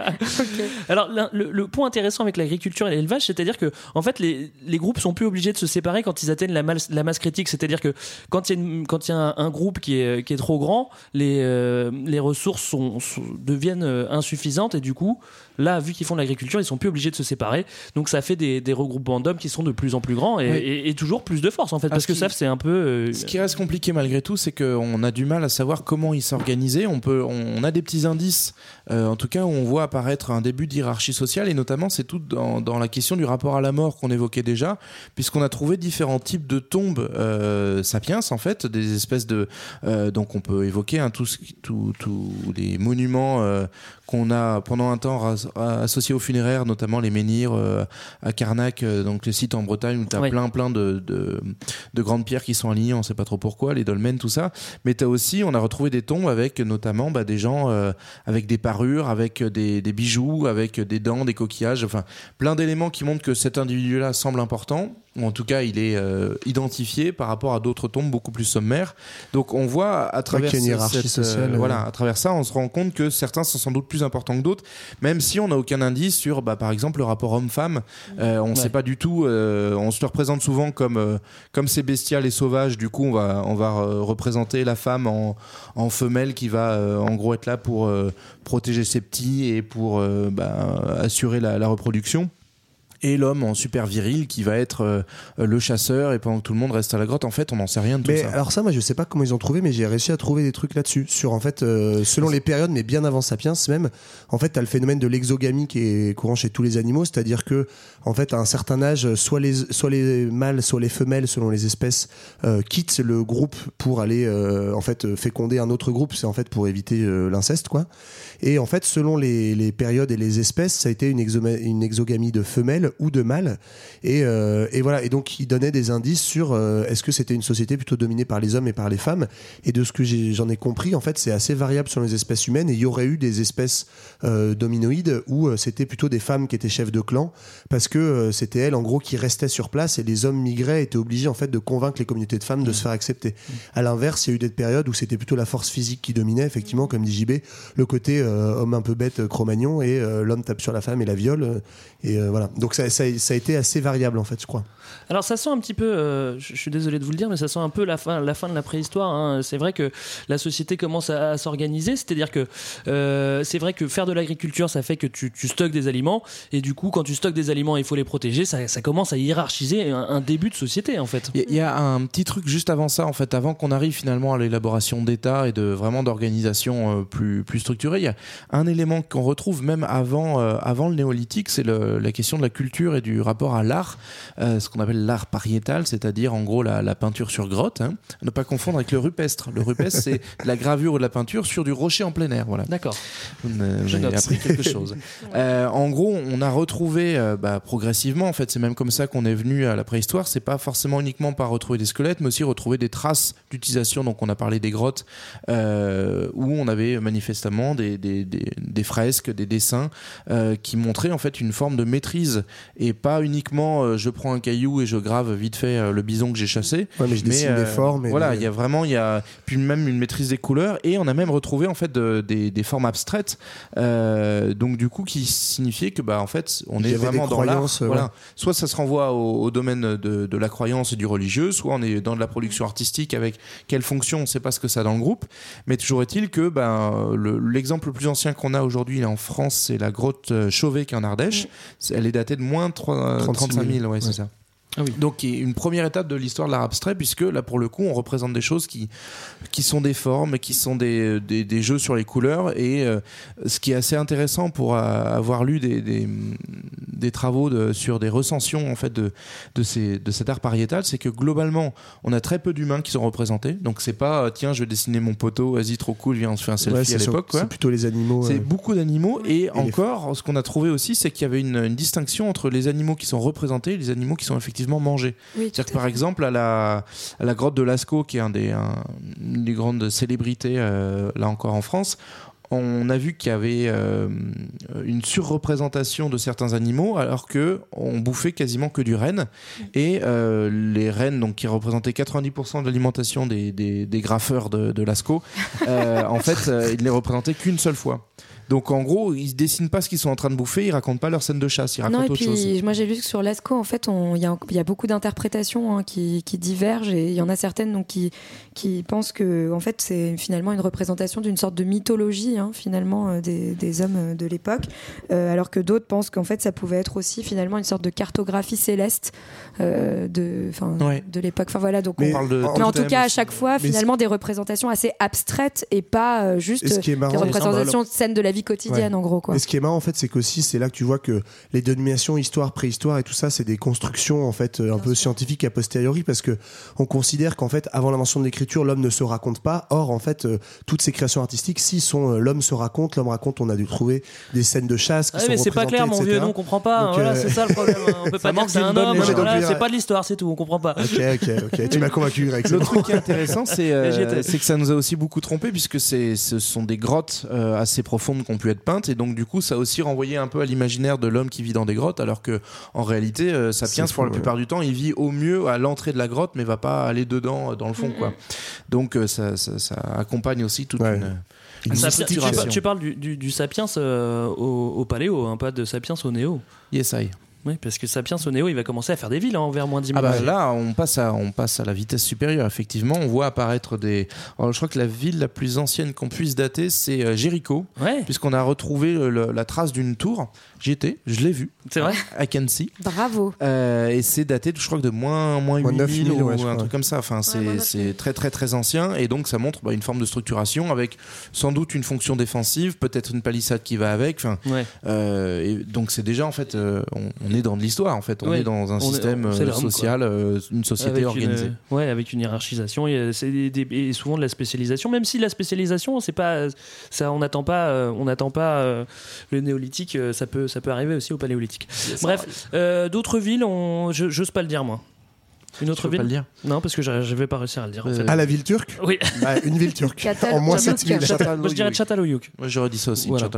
Alors le, le point intéressant avec l'agriculture et l'élevage, c'est-à-dire que en fait les, les groupes sont plus obligés de se séparer quand ils atteignent la, mal- la masse critique. C'est-à-dire que quand il y a, une- quand il y a un, un groupe qui est, qui est trop grand, les, euh, les ressources sont, sont- deviennent euh, insuffisantes et du coup là, vu qu'ils font de l'agriculture, ils sont plus obligés de se séparer. Donc ça fait des, des regroupements d'hommes qui sont de plus en plus grands et, Oui. et- et toujours plus de force en fait, Ah, parce ce que ça c'est un peu. euh, Ce qui reste compliqué malgré tout, c'est qu'on a du mal à savoir comment ils s'organisaient. On peut, on a des petits indices, euh, en tout cas, où on voit apparaître un début d'hierarchie sociale, et notamment c'est tout dans, dans la question du rapport à la mort qu'on évoquait déjà, puisqu'on a trouvé différents types de tombes euh, sapiens, en fait, des espèces de, donc on peut évoquer hein, tous tous- tous les monuments qu'on a pendant un temps associés aux funéraires, notamment les menhirs à Carnac, donc les sites en Bretagne où tu as Oui. plein plein de, de, de grandes pierres qui sont alignées, on sait pas trop pourquoi, les dolmens, tout ça. Mais tu as aussi, on a retrouvé des tombes avec notamment bah, des gens euh, avec des parures, avec des, des bijoux, avec des dents, des coquillages, enfin plein d'éléments qui montrent que cet individu-là semble important. Ou en tout cas, il est euh, identifié par rapport à d'autres tombes beaucoup plus sommaires. Donc, on voit à travers cette, euh, sociale, euh. voilà, à travers ça, on se rend compte que certains sont sans doute plus importants que d'autres, même si on n'a aucun indice sur, bah, par exemple, le rapport homme-femme. Euh, on ne Ouais. sait pas du tout. euh, on se le représente souvent comme euh, comme c'est bestial et sauvage. Du coup, on va on va euh, représenter la femme en, femelle qui va euh, en gros être là pour protéger ses petits et pour bah, assurer la reproduction. Et l'homme en super viril qui va être euh, le chasseur et pendant que tout le monde reste à la grotte, en fait, on n'en sait rien de tout Mais ça. alors ça, moi, je sais pas comment ils ont trouvé, mais j'ai réussi à trouver des trucs là-dessus. Sur en fait, euh, selon les périodes, mais bien avant Sapiens même, en fait, t'as le phénomène de l'exogamie qui est courant chez tous les animaux, c'est-à-dire que, en fait, à un certain âge, soit les, soit les mâles, soit les femelles, selon les espèces, euh, quittent le groupe pour aller, euh, en fait, féconder un autre groupe. C'est en fait pour éviter euh, l'inceste, quoi. Et en fait, selon les, les périodes et les espèces, ça a été une, exogamie de femelles ou de mâles. Et, euh, et voilà. Et donc, il donnait des indices sur euh, est-ce que c'était une société plutôt dominée par les hommes et par les femmes. Et de ce que j'en ai, compris, en fait, c'est assez variable sur les espèces humaines. Et il y aurait eu des espèces euh, dominoïdes où euh, c'était plutôt des femmes qui étaient chefs de clan parce que euh, c'était elles, en gros, qui restaient sur place et les hommes migraient, étaient obligés, en fait, de convaincre les communautés de femmes de se faire accepter. À l'inverse, il y a eu des périodes où c'était plutôt la force physique qui dominait, effectivement, comme dit JB, le côté euh, homme un peu bête, euh, Cro-Magnon, et euh, l'homme tape sur la femme et la viole. euh, et euh, voilà. Donc ça, ça, ça a été assez variable, en fait, je crois. Alors ça sent un petit peu, euh, je je suis désolé de vous le dire, mais ça sent un peu la fin, la fin de la préhistoire. hein. C'est vrai que la société commence à, à s'organiser, c'est-à-dire que euh, c'est vrai que faire de l'agriculture, ça fait que tu, tu stockes des aliments, et du coup, quand tu stockes des aliments, il faut les protéger. Ça, ça commence à hiérarchiser un, un début de société, en fait. Il y, y a un petit truc juste avant ça, en fait, avant qu'on arrive finalement à l'élaboration d'État et de vraiment d'organisation euh, plus, plus structurée. Il y a un élément qu'on retrouve même avant, euh, avant le néolithique, c'est la question de la culture et du rapport à l'art, euh, ce qu'on appelle l'art pariétal, c'est-à-dire en gros la, la peinture sur grotte. hein. ne pas confondre avec le rupestre. Le rupestre, c'est la gravure ou de la peinture sur du rocher en plein air. Voilà. D'accord. Note. appris quelque [LAUGHS] chose. Euh, en gros, on a retrouvé bah, progressivement, en fait, c'est même comme ça qu'on est venu à la préhistoire. C'est pas forcément uniquement par retrouver des squelettes, mais aussi retrouver des traces d'utilisation. Donc, on a parlé des grottes où on avait manifestement des, des, des- des fresques, des dessins euh, qui montraient en fait une forme de maîtrise et pas uniquement euh, je prends un caillou et je grave vite fait euh, le bison que j'ai chassé. Ouais, mais je dessine des formes et voilà, il y a vraiment, il y a puis même une maîtrise des couleurs et on a même retrouvé en fait de- des, des formes abstraites. donc du coup, qui signifiait que bah en fait, on est vraiment dans l'art. croyances, Voilà. ouais. Soit ça se renvoie au, au domaine de, de la croyance et du religieux, soit on est dans de la production artistique avec quelle fonction, on ne sait pas ce que ça a dans le groupe. Mais toujours est-il que ben le- l'exemple le plus ancien qu'on a aujourd'hui en France, c'est la grotte euh, Chauvet qui est en Ardèche. Elle est datée de moins de 3, 36 35 000, 000, ouais, c'est ça. Donc, qui est une première étape de l'histoire de l'art abstrait, puisque là, pour le coup, on représente des choses qui, qui sont des formes, qui sont des, des, des jeux sur les couleurs. Et euh, ce qui est assez intéressant pour euh, avoir lu des, des, des travaux de, sur des recensions en fait, de, de, ces, de cet art pariétal, c'est que globalement, on a très peu d'humains qui sont représentés. Donc, c'est pas, euh, tiens, je vais dessiner mon poteau, vas-y, trop cool, viens, on se fait un selfie Ouais, à l'époque. c'est plutôt les animaux. C'est euh, beaucoup d'animaux et, encore, ce qu'on a trouvé aussi, c'est qu'il y avait une, une distinction entre les animaux qui sont représentés et les animaux qui sont effectivement Oui, C'est-à-dire que par exemple, à la, à la grotte de Lascaux, qui est un des, un- une des grandes célébrités, euh, là encore en France, on a vu qu'il y avait euh, une surreprésentation de certains animaux, alors que on bouffait quasiment que du renne. Et euh, les rennes, donc qui représentaient 90% de l'alimentation des, des, des graffeurs de, de Lascaux, euh, en [LAUGHS] fait, ils les représentaient qu'une seule fois. Donc en gros, ils dessinent pas ce qu'ils sont en train de bouffer, ils racontent pas leur scène de chasse, ils racontent Non, et autre puis chose. moi j'ai lu que sur Lascaux, en fait, on- il y, a- il y a beaucoup d'interprétations hein, qui, qui divergent et il y en a certaines donc, qui, qui pensent que en fait, c'est finalement une représentation d'une sorte de mythologie hein, finalement euh, des, des hommes euh, de l'époque, Euh, alors que d'autres pensent qu'en fait ça pouvait être aussi finalement une sorte de cartographie céleste euh, de, Ouais. de l'époque. Enfin voilà, donc Mais on- On parle de mais en tout cas à chaque fois finalement des représentations assez abstraites et pas euh, juste des représentations de scènes de la vie quotidienne Ouais. en gros quoi. Et ce qui est marrant en fait, c'est qu'aussi c'est là que tu vois que les dénominations histoire, préhistoire et tout ça, c'est des constructions en fait un peu scientifiques a posteriori parce que on considère qu'en fait avant l'invention de l'écriture, l'homme ne se raconte pas. Or en fait, euh, toutes ces créations artistiques, si sont euh, l'homme se raconte, l'homme raconte, on a dû trouver des scènes de chasse qui Ah sont mais c'est pas clair, mon etc. vieux, nous on comprend pas. hein, Donc, voilà, euh, c'est ça le problème. hein. On peut [LAUGHS] pas dire que c'est un homme. voilà, Donc, c'est pas de l'histoire, c'est tout. On comprend pas. Ok, ok, ok. Tu m'as convaincu, Greg. Le truc qui est intéressant, c'est [LAUGHS] euh, que ça nous a aussi beaucoup trompé puisque ce sont des grottes euh, assez profondes qui ont pu être peintes et donc du coup ça a aussi renvoyé un peu à l'imaginaire de l'homme qui vit dans des grottes alors que en réalité euh, Sapiens pour la plupart du temps il vit au mieux à l'entrée de la grotte mais va pas aller dedans dans le fond quoi. Donc euh, ça, ça, ça accompagne aussi toute Ouais. une, Sapiens- tu, parles du, du- du Sapiens euh, au, au Paléo, hein, pas de Sapiens au Néo. Yes, I. Oui, parce que Sapiens au Néo, il va commencer à faire des villes hein, vers moins 10 000 Ah bah là, on passe à on passe à la vitesse supérieure. Effectivement, on voit apparaître des. Alors, je crois que la ville la plus ancienne qu'on puisse dater, c'est euh, Jéricho, Ouais, puisqu'on a retrouvé le- la trace d'une tour. J'y étais, je l'ai vu. c'est vrai. I can see. Bravo. Euh, et c'est daté, je crois que de moins moins Moins 8000 9000, ou ouais, un crois. truc comme ça. Enfin, c'est moins c'est très très très ancien et donc ça montre bah, une forme de structuration avec sans doute une fonction défensive, peut-être une palissade qui va avec. Enfin, Ouais. euh, et donc c'est déjà en fait, euh, on, on est dans de l'histoire en fait. On Ouais. est dans un On système social, euh, une société Avec organisée. Une, ouais, avec une hiérarchisation et, des- souvent de la spécialisation. Même si la spécialisation, c'est pas ça, on n'attend pas, euh, on n'attend pas euh, le néolithique. Ça peut, ça peut arriver aussi au paléolithique. Bref, euh, d'autres villes, on, j'ose pas le dire moi. Une autre ville pas le dire Non, parce que je, je vais pas réussir à le dire. En Euh, fait. Ah, la ville turque Oui, Bah, Une ville turque. [LAUGHS] En moins Chatalouka. 7000. Châtellerault. moi je dirais Châtellerault. Moi j'aurais dit ça aussi, Voilà.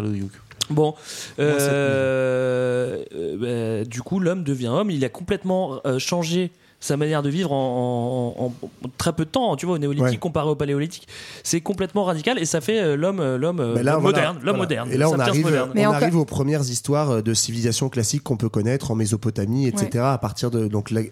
Bon, euh, euh, bah, du coup, l'homme devient homme. Il a complètement euh, changé sa manière de vivre en, en- en- en très peu de temps. Tu vois, au néolithique Ouais. comparé au paléolithique, c'est complètement radical et ça fait euh, l'homme, euh, l'homme, euh, voilà, moderne, l'homme voilà. moderne. Et là, on arrive, moderne. Mais on encore- arrive aux premières histoires de civilisation classique qu'on peut connaître en Mésopotamie, etc. À partir de donc, la-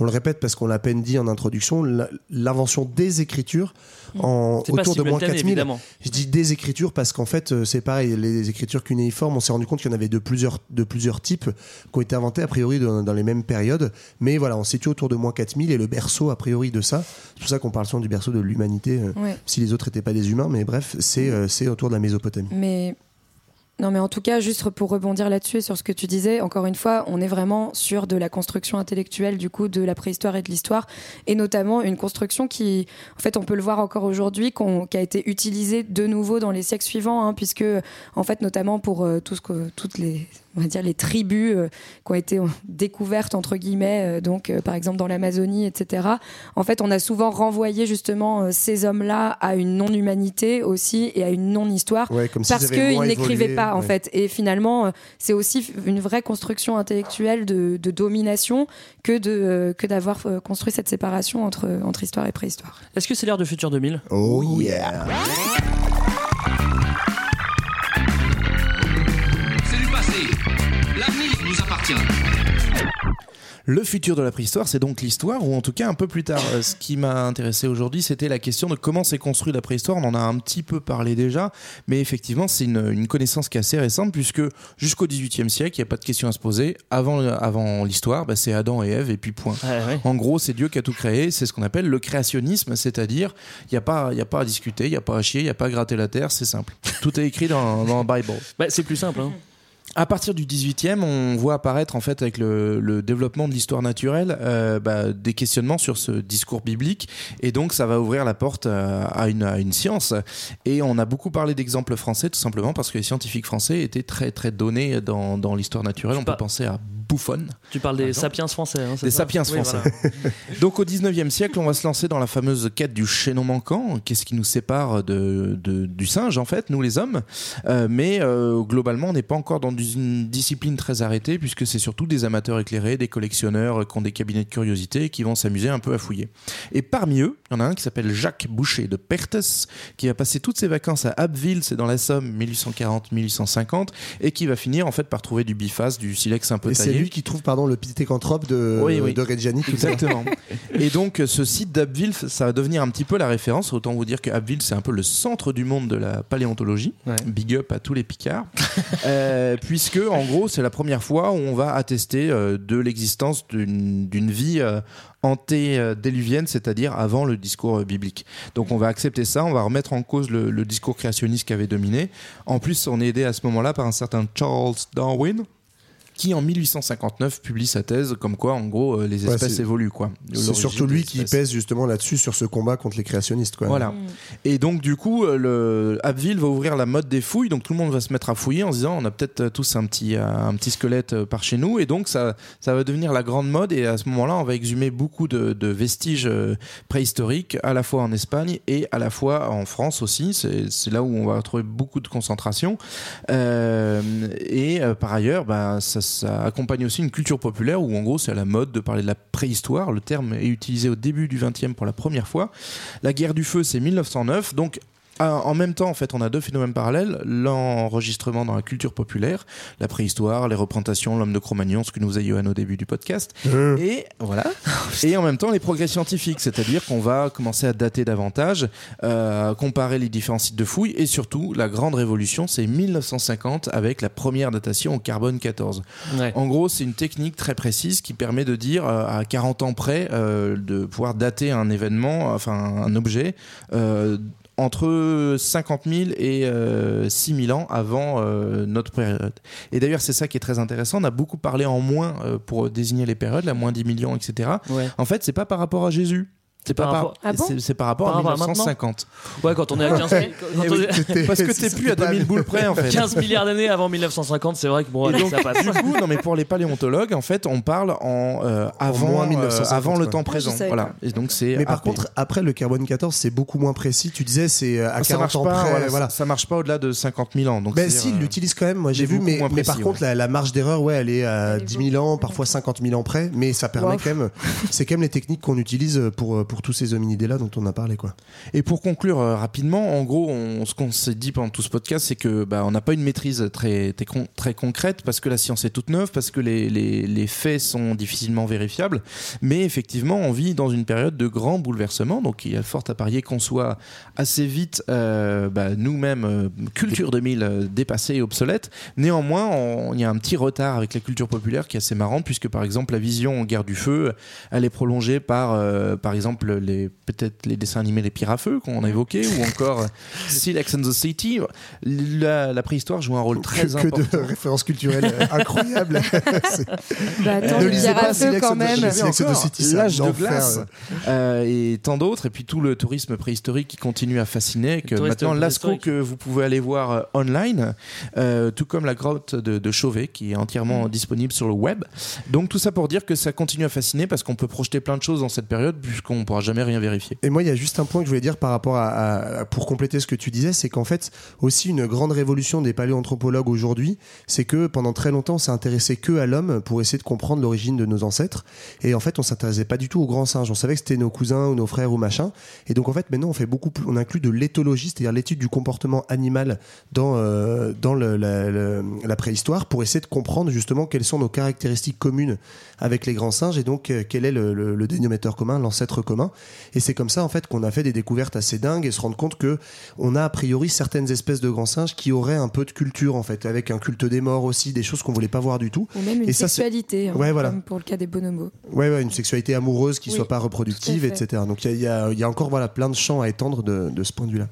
on le répète parce qu'on l'a à peine dit en introduction, l'invention des écritures en C'est pas autour de moins simultané, 4000. évidemment. Je dis des écritures parce qu'en fait, euh, c'est pareil, les écritures cunéiformes, on s'est rendu compte qu'il y en avait de plusieurs, de plusieurs types qui ont été inventés a priori dans, dans les mêmes périodes. Mais voilà, on se situe autour de moins 4000 et le berceau a priori de ça. C'est pour ça qu'on parle souvent du berceau de l'humanité, euh, Ouais. si les autres n'étaient pas des humains. Mais bref, c'est euh, c'est autour de la Mésopotamie. Mais non, mais en tout cas, juste pour rebondir là-dessus et sur ce que tu disais, encore une fois, on est vraiment sur de la construction intellectuelle du coup de la préhistoire et de l'histoire, et notamment une construction qui, en fait, on peut le voir encore aujourd'hui, qui a été utilisée de nouveau dans les siècles suivants, hein, puisque en fait, notamment pour euh, toutes les on va dire les tribus euh, qui ont été euh, découvertes entre guillemets, euh, donc euh, par exemple dans l'Amazonie, etc. En fait, on a souvent renvoyé justement euh, ces hommes-là à une non-humanité aussi et à une non-histoire Ouais, comme s'ils parce qu'ils n'écrivaient pas en ouais. fait. Et finalement, euh, c'est aussi une vraie construction intellectuelle de, de domination que de euh, que d'avoir euh, construit cette séparation entre entre histoire et préhistoire. Est-ce que c'est l'ère de Futur 2000 Oh yeah Le futur de la préhistoire, c'est donc l'histoire, ou en tout cas un peu plus tard. Euh, Ce qui m'a intéressé aujourd'hui, c'était la question de comment s'est construite la préhistoire. On en a un petit peu parlé déjà, mais effectivement, c'est une, une connaissance qui est assez récente, puisque jusqu'au XVIIIe siècle, il n'y a pas de question à se poser. Avant, avant l'histoire, bah, c'est Adam et Ève, et puis point. Ouais. En gros, c'est Dieu qui a tout créé. C'est ce qu'on appelle le créationnisme, c'est-à-dire il n'y a, pas- y a pas à discuter, il n'y a pas à chier, il n'y a pas à gratter la terre, c'est simple. Tout est écrit dans, dans la Bible. Bah, c'est plus simple. hein. À partir du 18e, on voit apparaître en fait avec le, le développement de l'histoire naturelle euh, bah, des questionnements sur ce discours biblique et donc ça va ouvrir la porte euh, à une, à une science et on a beaucoup parlé d'exemples français tout simplement parce que les scientifiques français étaient très très donnés dans, dans l'histoire naturelle. On peut penser à bouffonne. Tu parles des sapiens français. hein, Des ça sapiens Oui, français. voilà. [LAUGHS] Donc au 19e siècle, on va se lancer dans la fameuse quête du chaînon manquant. Qu'est-ce qui nous sépare de, de- du singe, en fait, nous les hommes? Euh, Mais euh, globalement, on n'est pas encore dans une discipline très arrêtée, puisque c'est surtout des amateurs éclairés, des collectionneurs euh, qui ont des cabinets de curiosité et qui vont s'amuser un peu à fouiller. Et parmi eux, il y en a un qui s'appelle Jacques Boucher de Perthes, qui va passer toutes ses vacances à Abbeville, c'est dans la Somme, 1840-1850, et qui va finir en fait par trouver du biface, du silex un peu Et c'est lui qui trouve pardon le pithécanthrope de, Oui, oui. de Reggiani. tout. Exactement. [LAUGHS] Et donc, ce site d'Abbeville, ça va devenir un petit peu la référence. Autant vous dire que Abbeville, c'est un peu le centre du monde de la paléontologie. Big up à tous les Picards. [LAUGHS] Euh, puisque, en gros, c'est la première fois où on va attester euh, de l'existence d'une vie euh, antédiluvienne, c'est-à-dire avant le discours euh, biblique. Donc, on va accepter ça, on va remettre en cause le, le discours créationniste qui avait dominé. En plus, on est aidé à ce moment-là par un certain Charles Darwin qui en 1859 publie sa thèse comme quoi en gros euh, les espèces évoluent quoi. C'est surtout lui qui pèse justement là-dessus sur ce combat contre les créationnistes. Quoi. Voilà. Et donc du coup, euh, le Abbeville va ouvrir la mode des fouilles, donc tout le monde va se mettre à fouiller en se disant on a peut-être euh, tous un petit un petit squelette par chez nous, et donc ça ça va devenir la grande mode. Et à ce moment-là, on va exhumer beaucoup de, de vestiges préhistoriques, à la fois en Espagne et à la fois en France aussi. C'est c'est là où on va retrouver beaucoup de concentration. Euh, et euh, par ailleurs, bah, ça, ça accompagne aussi une culture populaire où en gros c'est à la mode de parler de la préhistoire. Le terme est utilisé au début du 20e pour la première fois. La guerre du feu, c'est 1909. Donc en même temps, en fait, on a deux phénomènes parallèles l'enregistrement dans la culture populaire, la préhistoire, les représentations, l'homme de Cro-Magnon, ce que nous a Johan au début du podcast, et voilà. [LAUGHS] Et en même temps, les progrès scientifiques, c'est-à-dire qu'on va commencer à dater davantage, euh, comparer les différents sites de fouilles, et surtout, la grande révolution, c'est 1950 avec la première datation au carbone 14. En gros, c'est une technique très précise qui permet de dire euh, à 40 ans près euh, de pouvoir dater un événement, enfin un objet. Euh, entre 50 000 et euh, 6 000 ans avant euh, notre période. Et d'ailleurs, c'est ça qui est très intéressant. On a beaucoup parlé en moins euh, pour désigner les périodes, la moins 10 millions, etc. En fait, c'est pas par rapport à Jésus. C'est pas Par par, rapport- Ah bon c'est- c'est par rapport Par à rapport à maintenant 1950. Ouais, quand on est à 15 000 quand Eh on oui, est- parce que [LAUGHS] t'es plus à 2000 boules près en fait. 15 milliards d'années avant 1950, c'est vrai que bon, Et allez, donc, ça passe. du coup, non, mais pour les paléontologues, en fait, on parle en euh, avant, moins euh, 1950, avant le temps présent. Voilà. Et donc c'est. Mais par contre, après le carbone 14, c'est beaucoup moins précis. Tu disais, c'est euh, à Ah, ça 40 marche ans pas. près. voilà, voilà. ça- marche pas au-delà de 50 000 ans. Donc Ben si, il euh, l'utilise quand même. Moi, j'ai vu, mais, par contre, la, la marge d'erreur, ouais, elle est à 10 000 ans, parfois 50 000 ans près. Mais ça permet quand même. C'est quand même les techniques qu'on utilise pour pour tous ces hominidés-là dont on a parlé, quoi. Et pour conclure euh, rapidement, en gros, ce qu'on s'est dit pendant tout ce podcast, c'est que bah, on n'a pas une maîtrise très, très, con- très concrète parce que la science est toute neuve, parce que les, faits sont difficilement vérifiables. Mais effectivement, on vit dans une période de grands bouleversements, donc il y a fort à parier qu'on soit assez vite euh, bah, nous-mêmes euh, culture 2000 euh, dépassée et obsolète. Néanmoins, il y a un petit retard avec la culture populaire qui est assez marrant, puisque par exemple la vision en guerre du feu, elle est prolongée par, par exemple, les peut-être les dessins animés Les Pires à Feu qu'on a évoqué, ou encore [LAUGHS] Silex and the City. La, la préhistoire joue un rôle très que, que important. de [LAUGHS] références culturelles [LAUGHS] incroyables. C'est- Bah, attends, ne lisez pas Silex quand and the- City, c'est l'âge de enfer, glace euh, et tant d'autres et puis tout le tourisme préhistorique qui continue à fasciner que maintenant Lascaux préhistorique. que vous pouvez aller voir euh, online euh, tout comme la grotte de, de Chauvet qui est entièrement Mm. disponible sur le web donc tout ça pour dire que ça continue à fasciner parce qu'on peut projeter plein de choses dans cette période puisqu'on pourra jamais rien vérifier Et moi, il y a juste un point que je voulais dire par rapport à, pour compléter ce que tu disais, c'est qu'en fait, aussi une grande révolution des paléoanthropologues aujourd'hui, c'est que pendant très longtemps, on s'est intéressé que à l'homme pour essayer de comprendre l'origine de nos ancêtres. Et en fait, on s'intéressait pas du tout aux grands singes. On savait que c'était nos cousins ou nos frères ou machin. Et donc, en fait, maintenant, on fait beaucoup plus, on inclut de l'éthologie, c'est-à-dire l'étude du comportement animal dans, euh, dans la préhistoire pour essayer de comprendre justement quelles sont nos caractéristiques communes avec les grands singes et donc euh, quel est le, le- le dénominateur commun, l'ancêtre commun. Et c'est comme ça en fait qu'on a fait des découvertes assez dingues et se rendre compte que on a a priori certaines espèces de grands singes qui auraient un peu de culture en fait, avec un culte des morts aussi, des choses qu'on voulait pas voir du tout. Ou même une et ça, c'est- sexualité, hein, ouais, voilà. comme pour le cas des bonobos. Ouais, ouais, une sexualité amoureuse qui Oui, soit pas reproductive, etc. Donc il y a, y y encore voilà plein de champs à étendre de, de ce point de vue-là.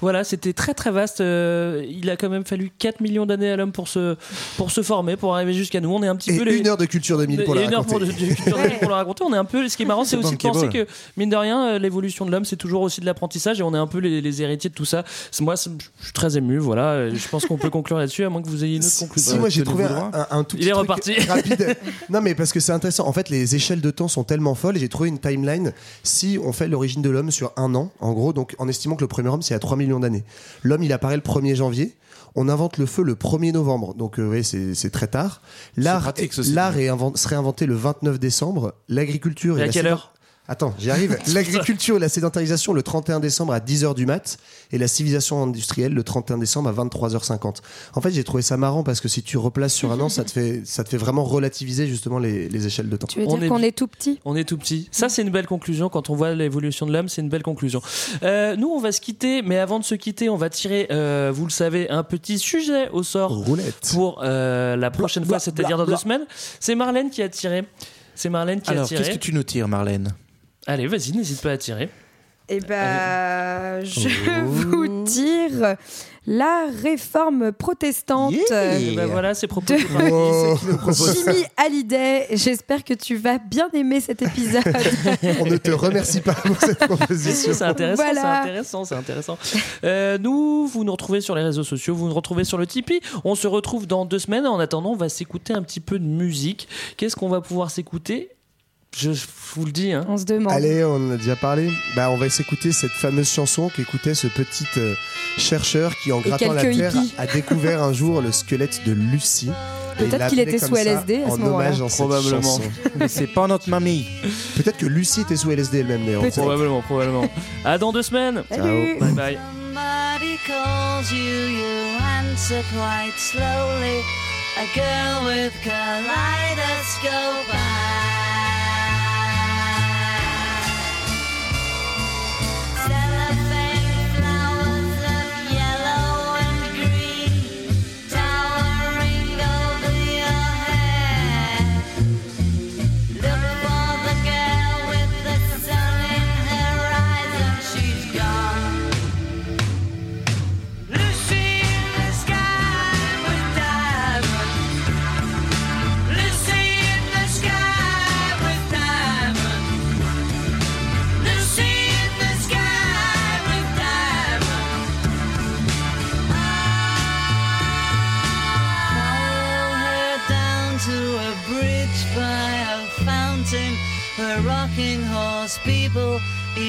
Voilà, c'était très très vaste. Euh, il a quand même fallu 4 millions d'années à l'homme pour se, pour se former, pour arriver jusqu'à nous. On est un petit Et peu les... une heure de culture 2000 pour Et la une heure pour, de- de culture 2000 pour le raconter. On est un peu. Ce qui est marrant, c'est aussi de penser que mine de rien, euh, l'évolution de l'homme, c'est toujours aussi de l'apprentissage et on est un peu les, les héritiers de tout ça. C'est- Moi, c'est- je suis très ému. Voilà, Euh, je pense qu'on peut conclure là-dessus, à moins que vous ayez une autre conclusion. Si, moi j'ai trouvé Tenez-vous un, droit. un- un tout Il est petit truc reparti. [LAUGHS] rapide. non, mais parce que c'est intéressant. En fait, les échelles de temps sont tellement folles. et J'ai trouvé une timeline. Si on fait l'origine de l'homme sur un an, en gros, donc en estimant que le premier homme c'est à 3 millions d'années. L'homme il apparaît le 1er janvier. On invente le feu le 1er novembre, donc euh, ouais, c'est très tard. L'art serait inventé le 29 décembre. L'agriculture Et à la quelle heure? Attends, j'y arrive. [LAUGHS] L'agriculture et la sédentarisation le 31 décembre à 10h du mat et la civilisation industrielle le 31 décembre à 23h50. En fait, j'ai trouvé ça marrant parce que si tu replaces sur un an, ça te fait, ça te fait vraiment relativiser justement les, les échelles de temps. Tu veux On dire est qu'on est tout petit? On est tout petit. Ça, c'est une belle conclusion. Quand on voit l'évolution de l'homme, c'est une belle conclusion. Euh, nous, on va se quitter, mais avant de se quitter, on va tirer, euh, vous le savez, un petit sujet au sort Roulette. pour euh, la prochaine fois, c'est-à-dire dans deux semaines. C'est Marlène qui a tiré. C'est Marlène qui Alors, a tiré. qu'est-ce que tu nous tires, Marlène? Allez, vas-y, n'hésite pas à tirer. Eh ben, je Oh. vous tire la réforme protestante. Et ben voilà, c'est proposé par Oh. Jimmy Hallyday, j'espère que tu vas bien aimer cet épisode. [LAUGHS] On ne te remercie pas pour cette proposition. C'est intéressant, Voilà. c'est intéressant, c'est intéressant. Euh, nous, vous nous retrouvez sur les réseaux sociaux, vous nous retrouvez sur le Tipeee. On se retrouve dans deux semaines. En attendant, on va s'écouter un petit peu de musique. Qu'est-ce qu'on va pouvoir s'écouter? Je vous le dis, hein. On se demande. Allez, on en a déjà parlé. Bah, on va s'écouter cette fameuse chanson qu'écoutait ce petit euh, chercheur qui, en grattant la terre, hippies. a découvert un jour le squelette de Lucie. Et Peut-être il qu'il était sous LSD à ce en moment-là. hommage en cette Probablement. chanson. [LAUGHS] Mais c'est pas notre mamie. Peut-être que Lucie était sous LSD elle-même d'ailleurs. Probablement, probablement. À dans deux semaines. Salut. Bye bye. Somebody calls you, you answer quite slowly. A girl with kaleidoscope eyes.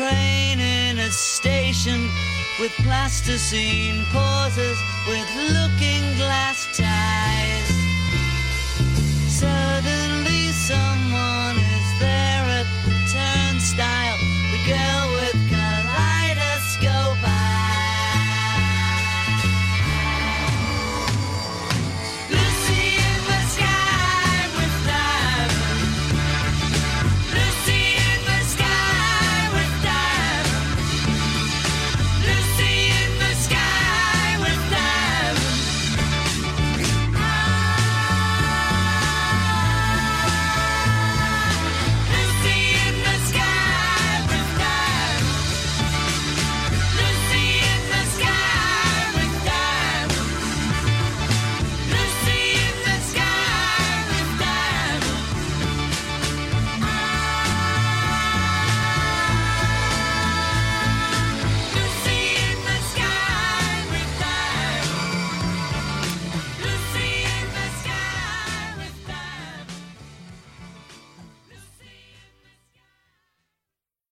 Train in a station with plasticine pauses with looking glass ties.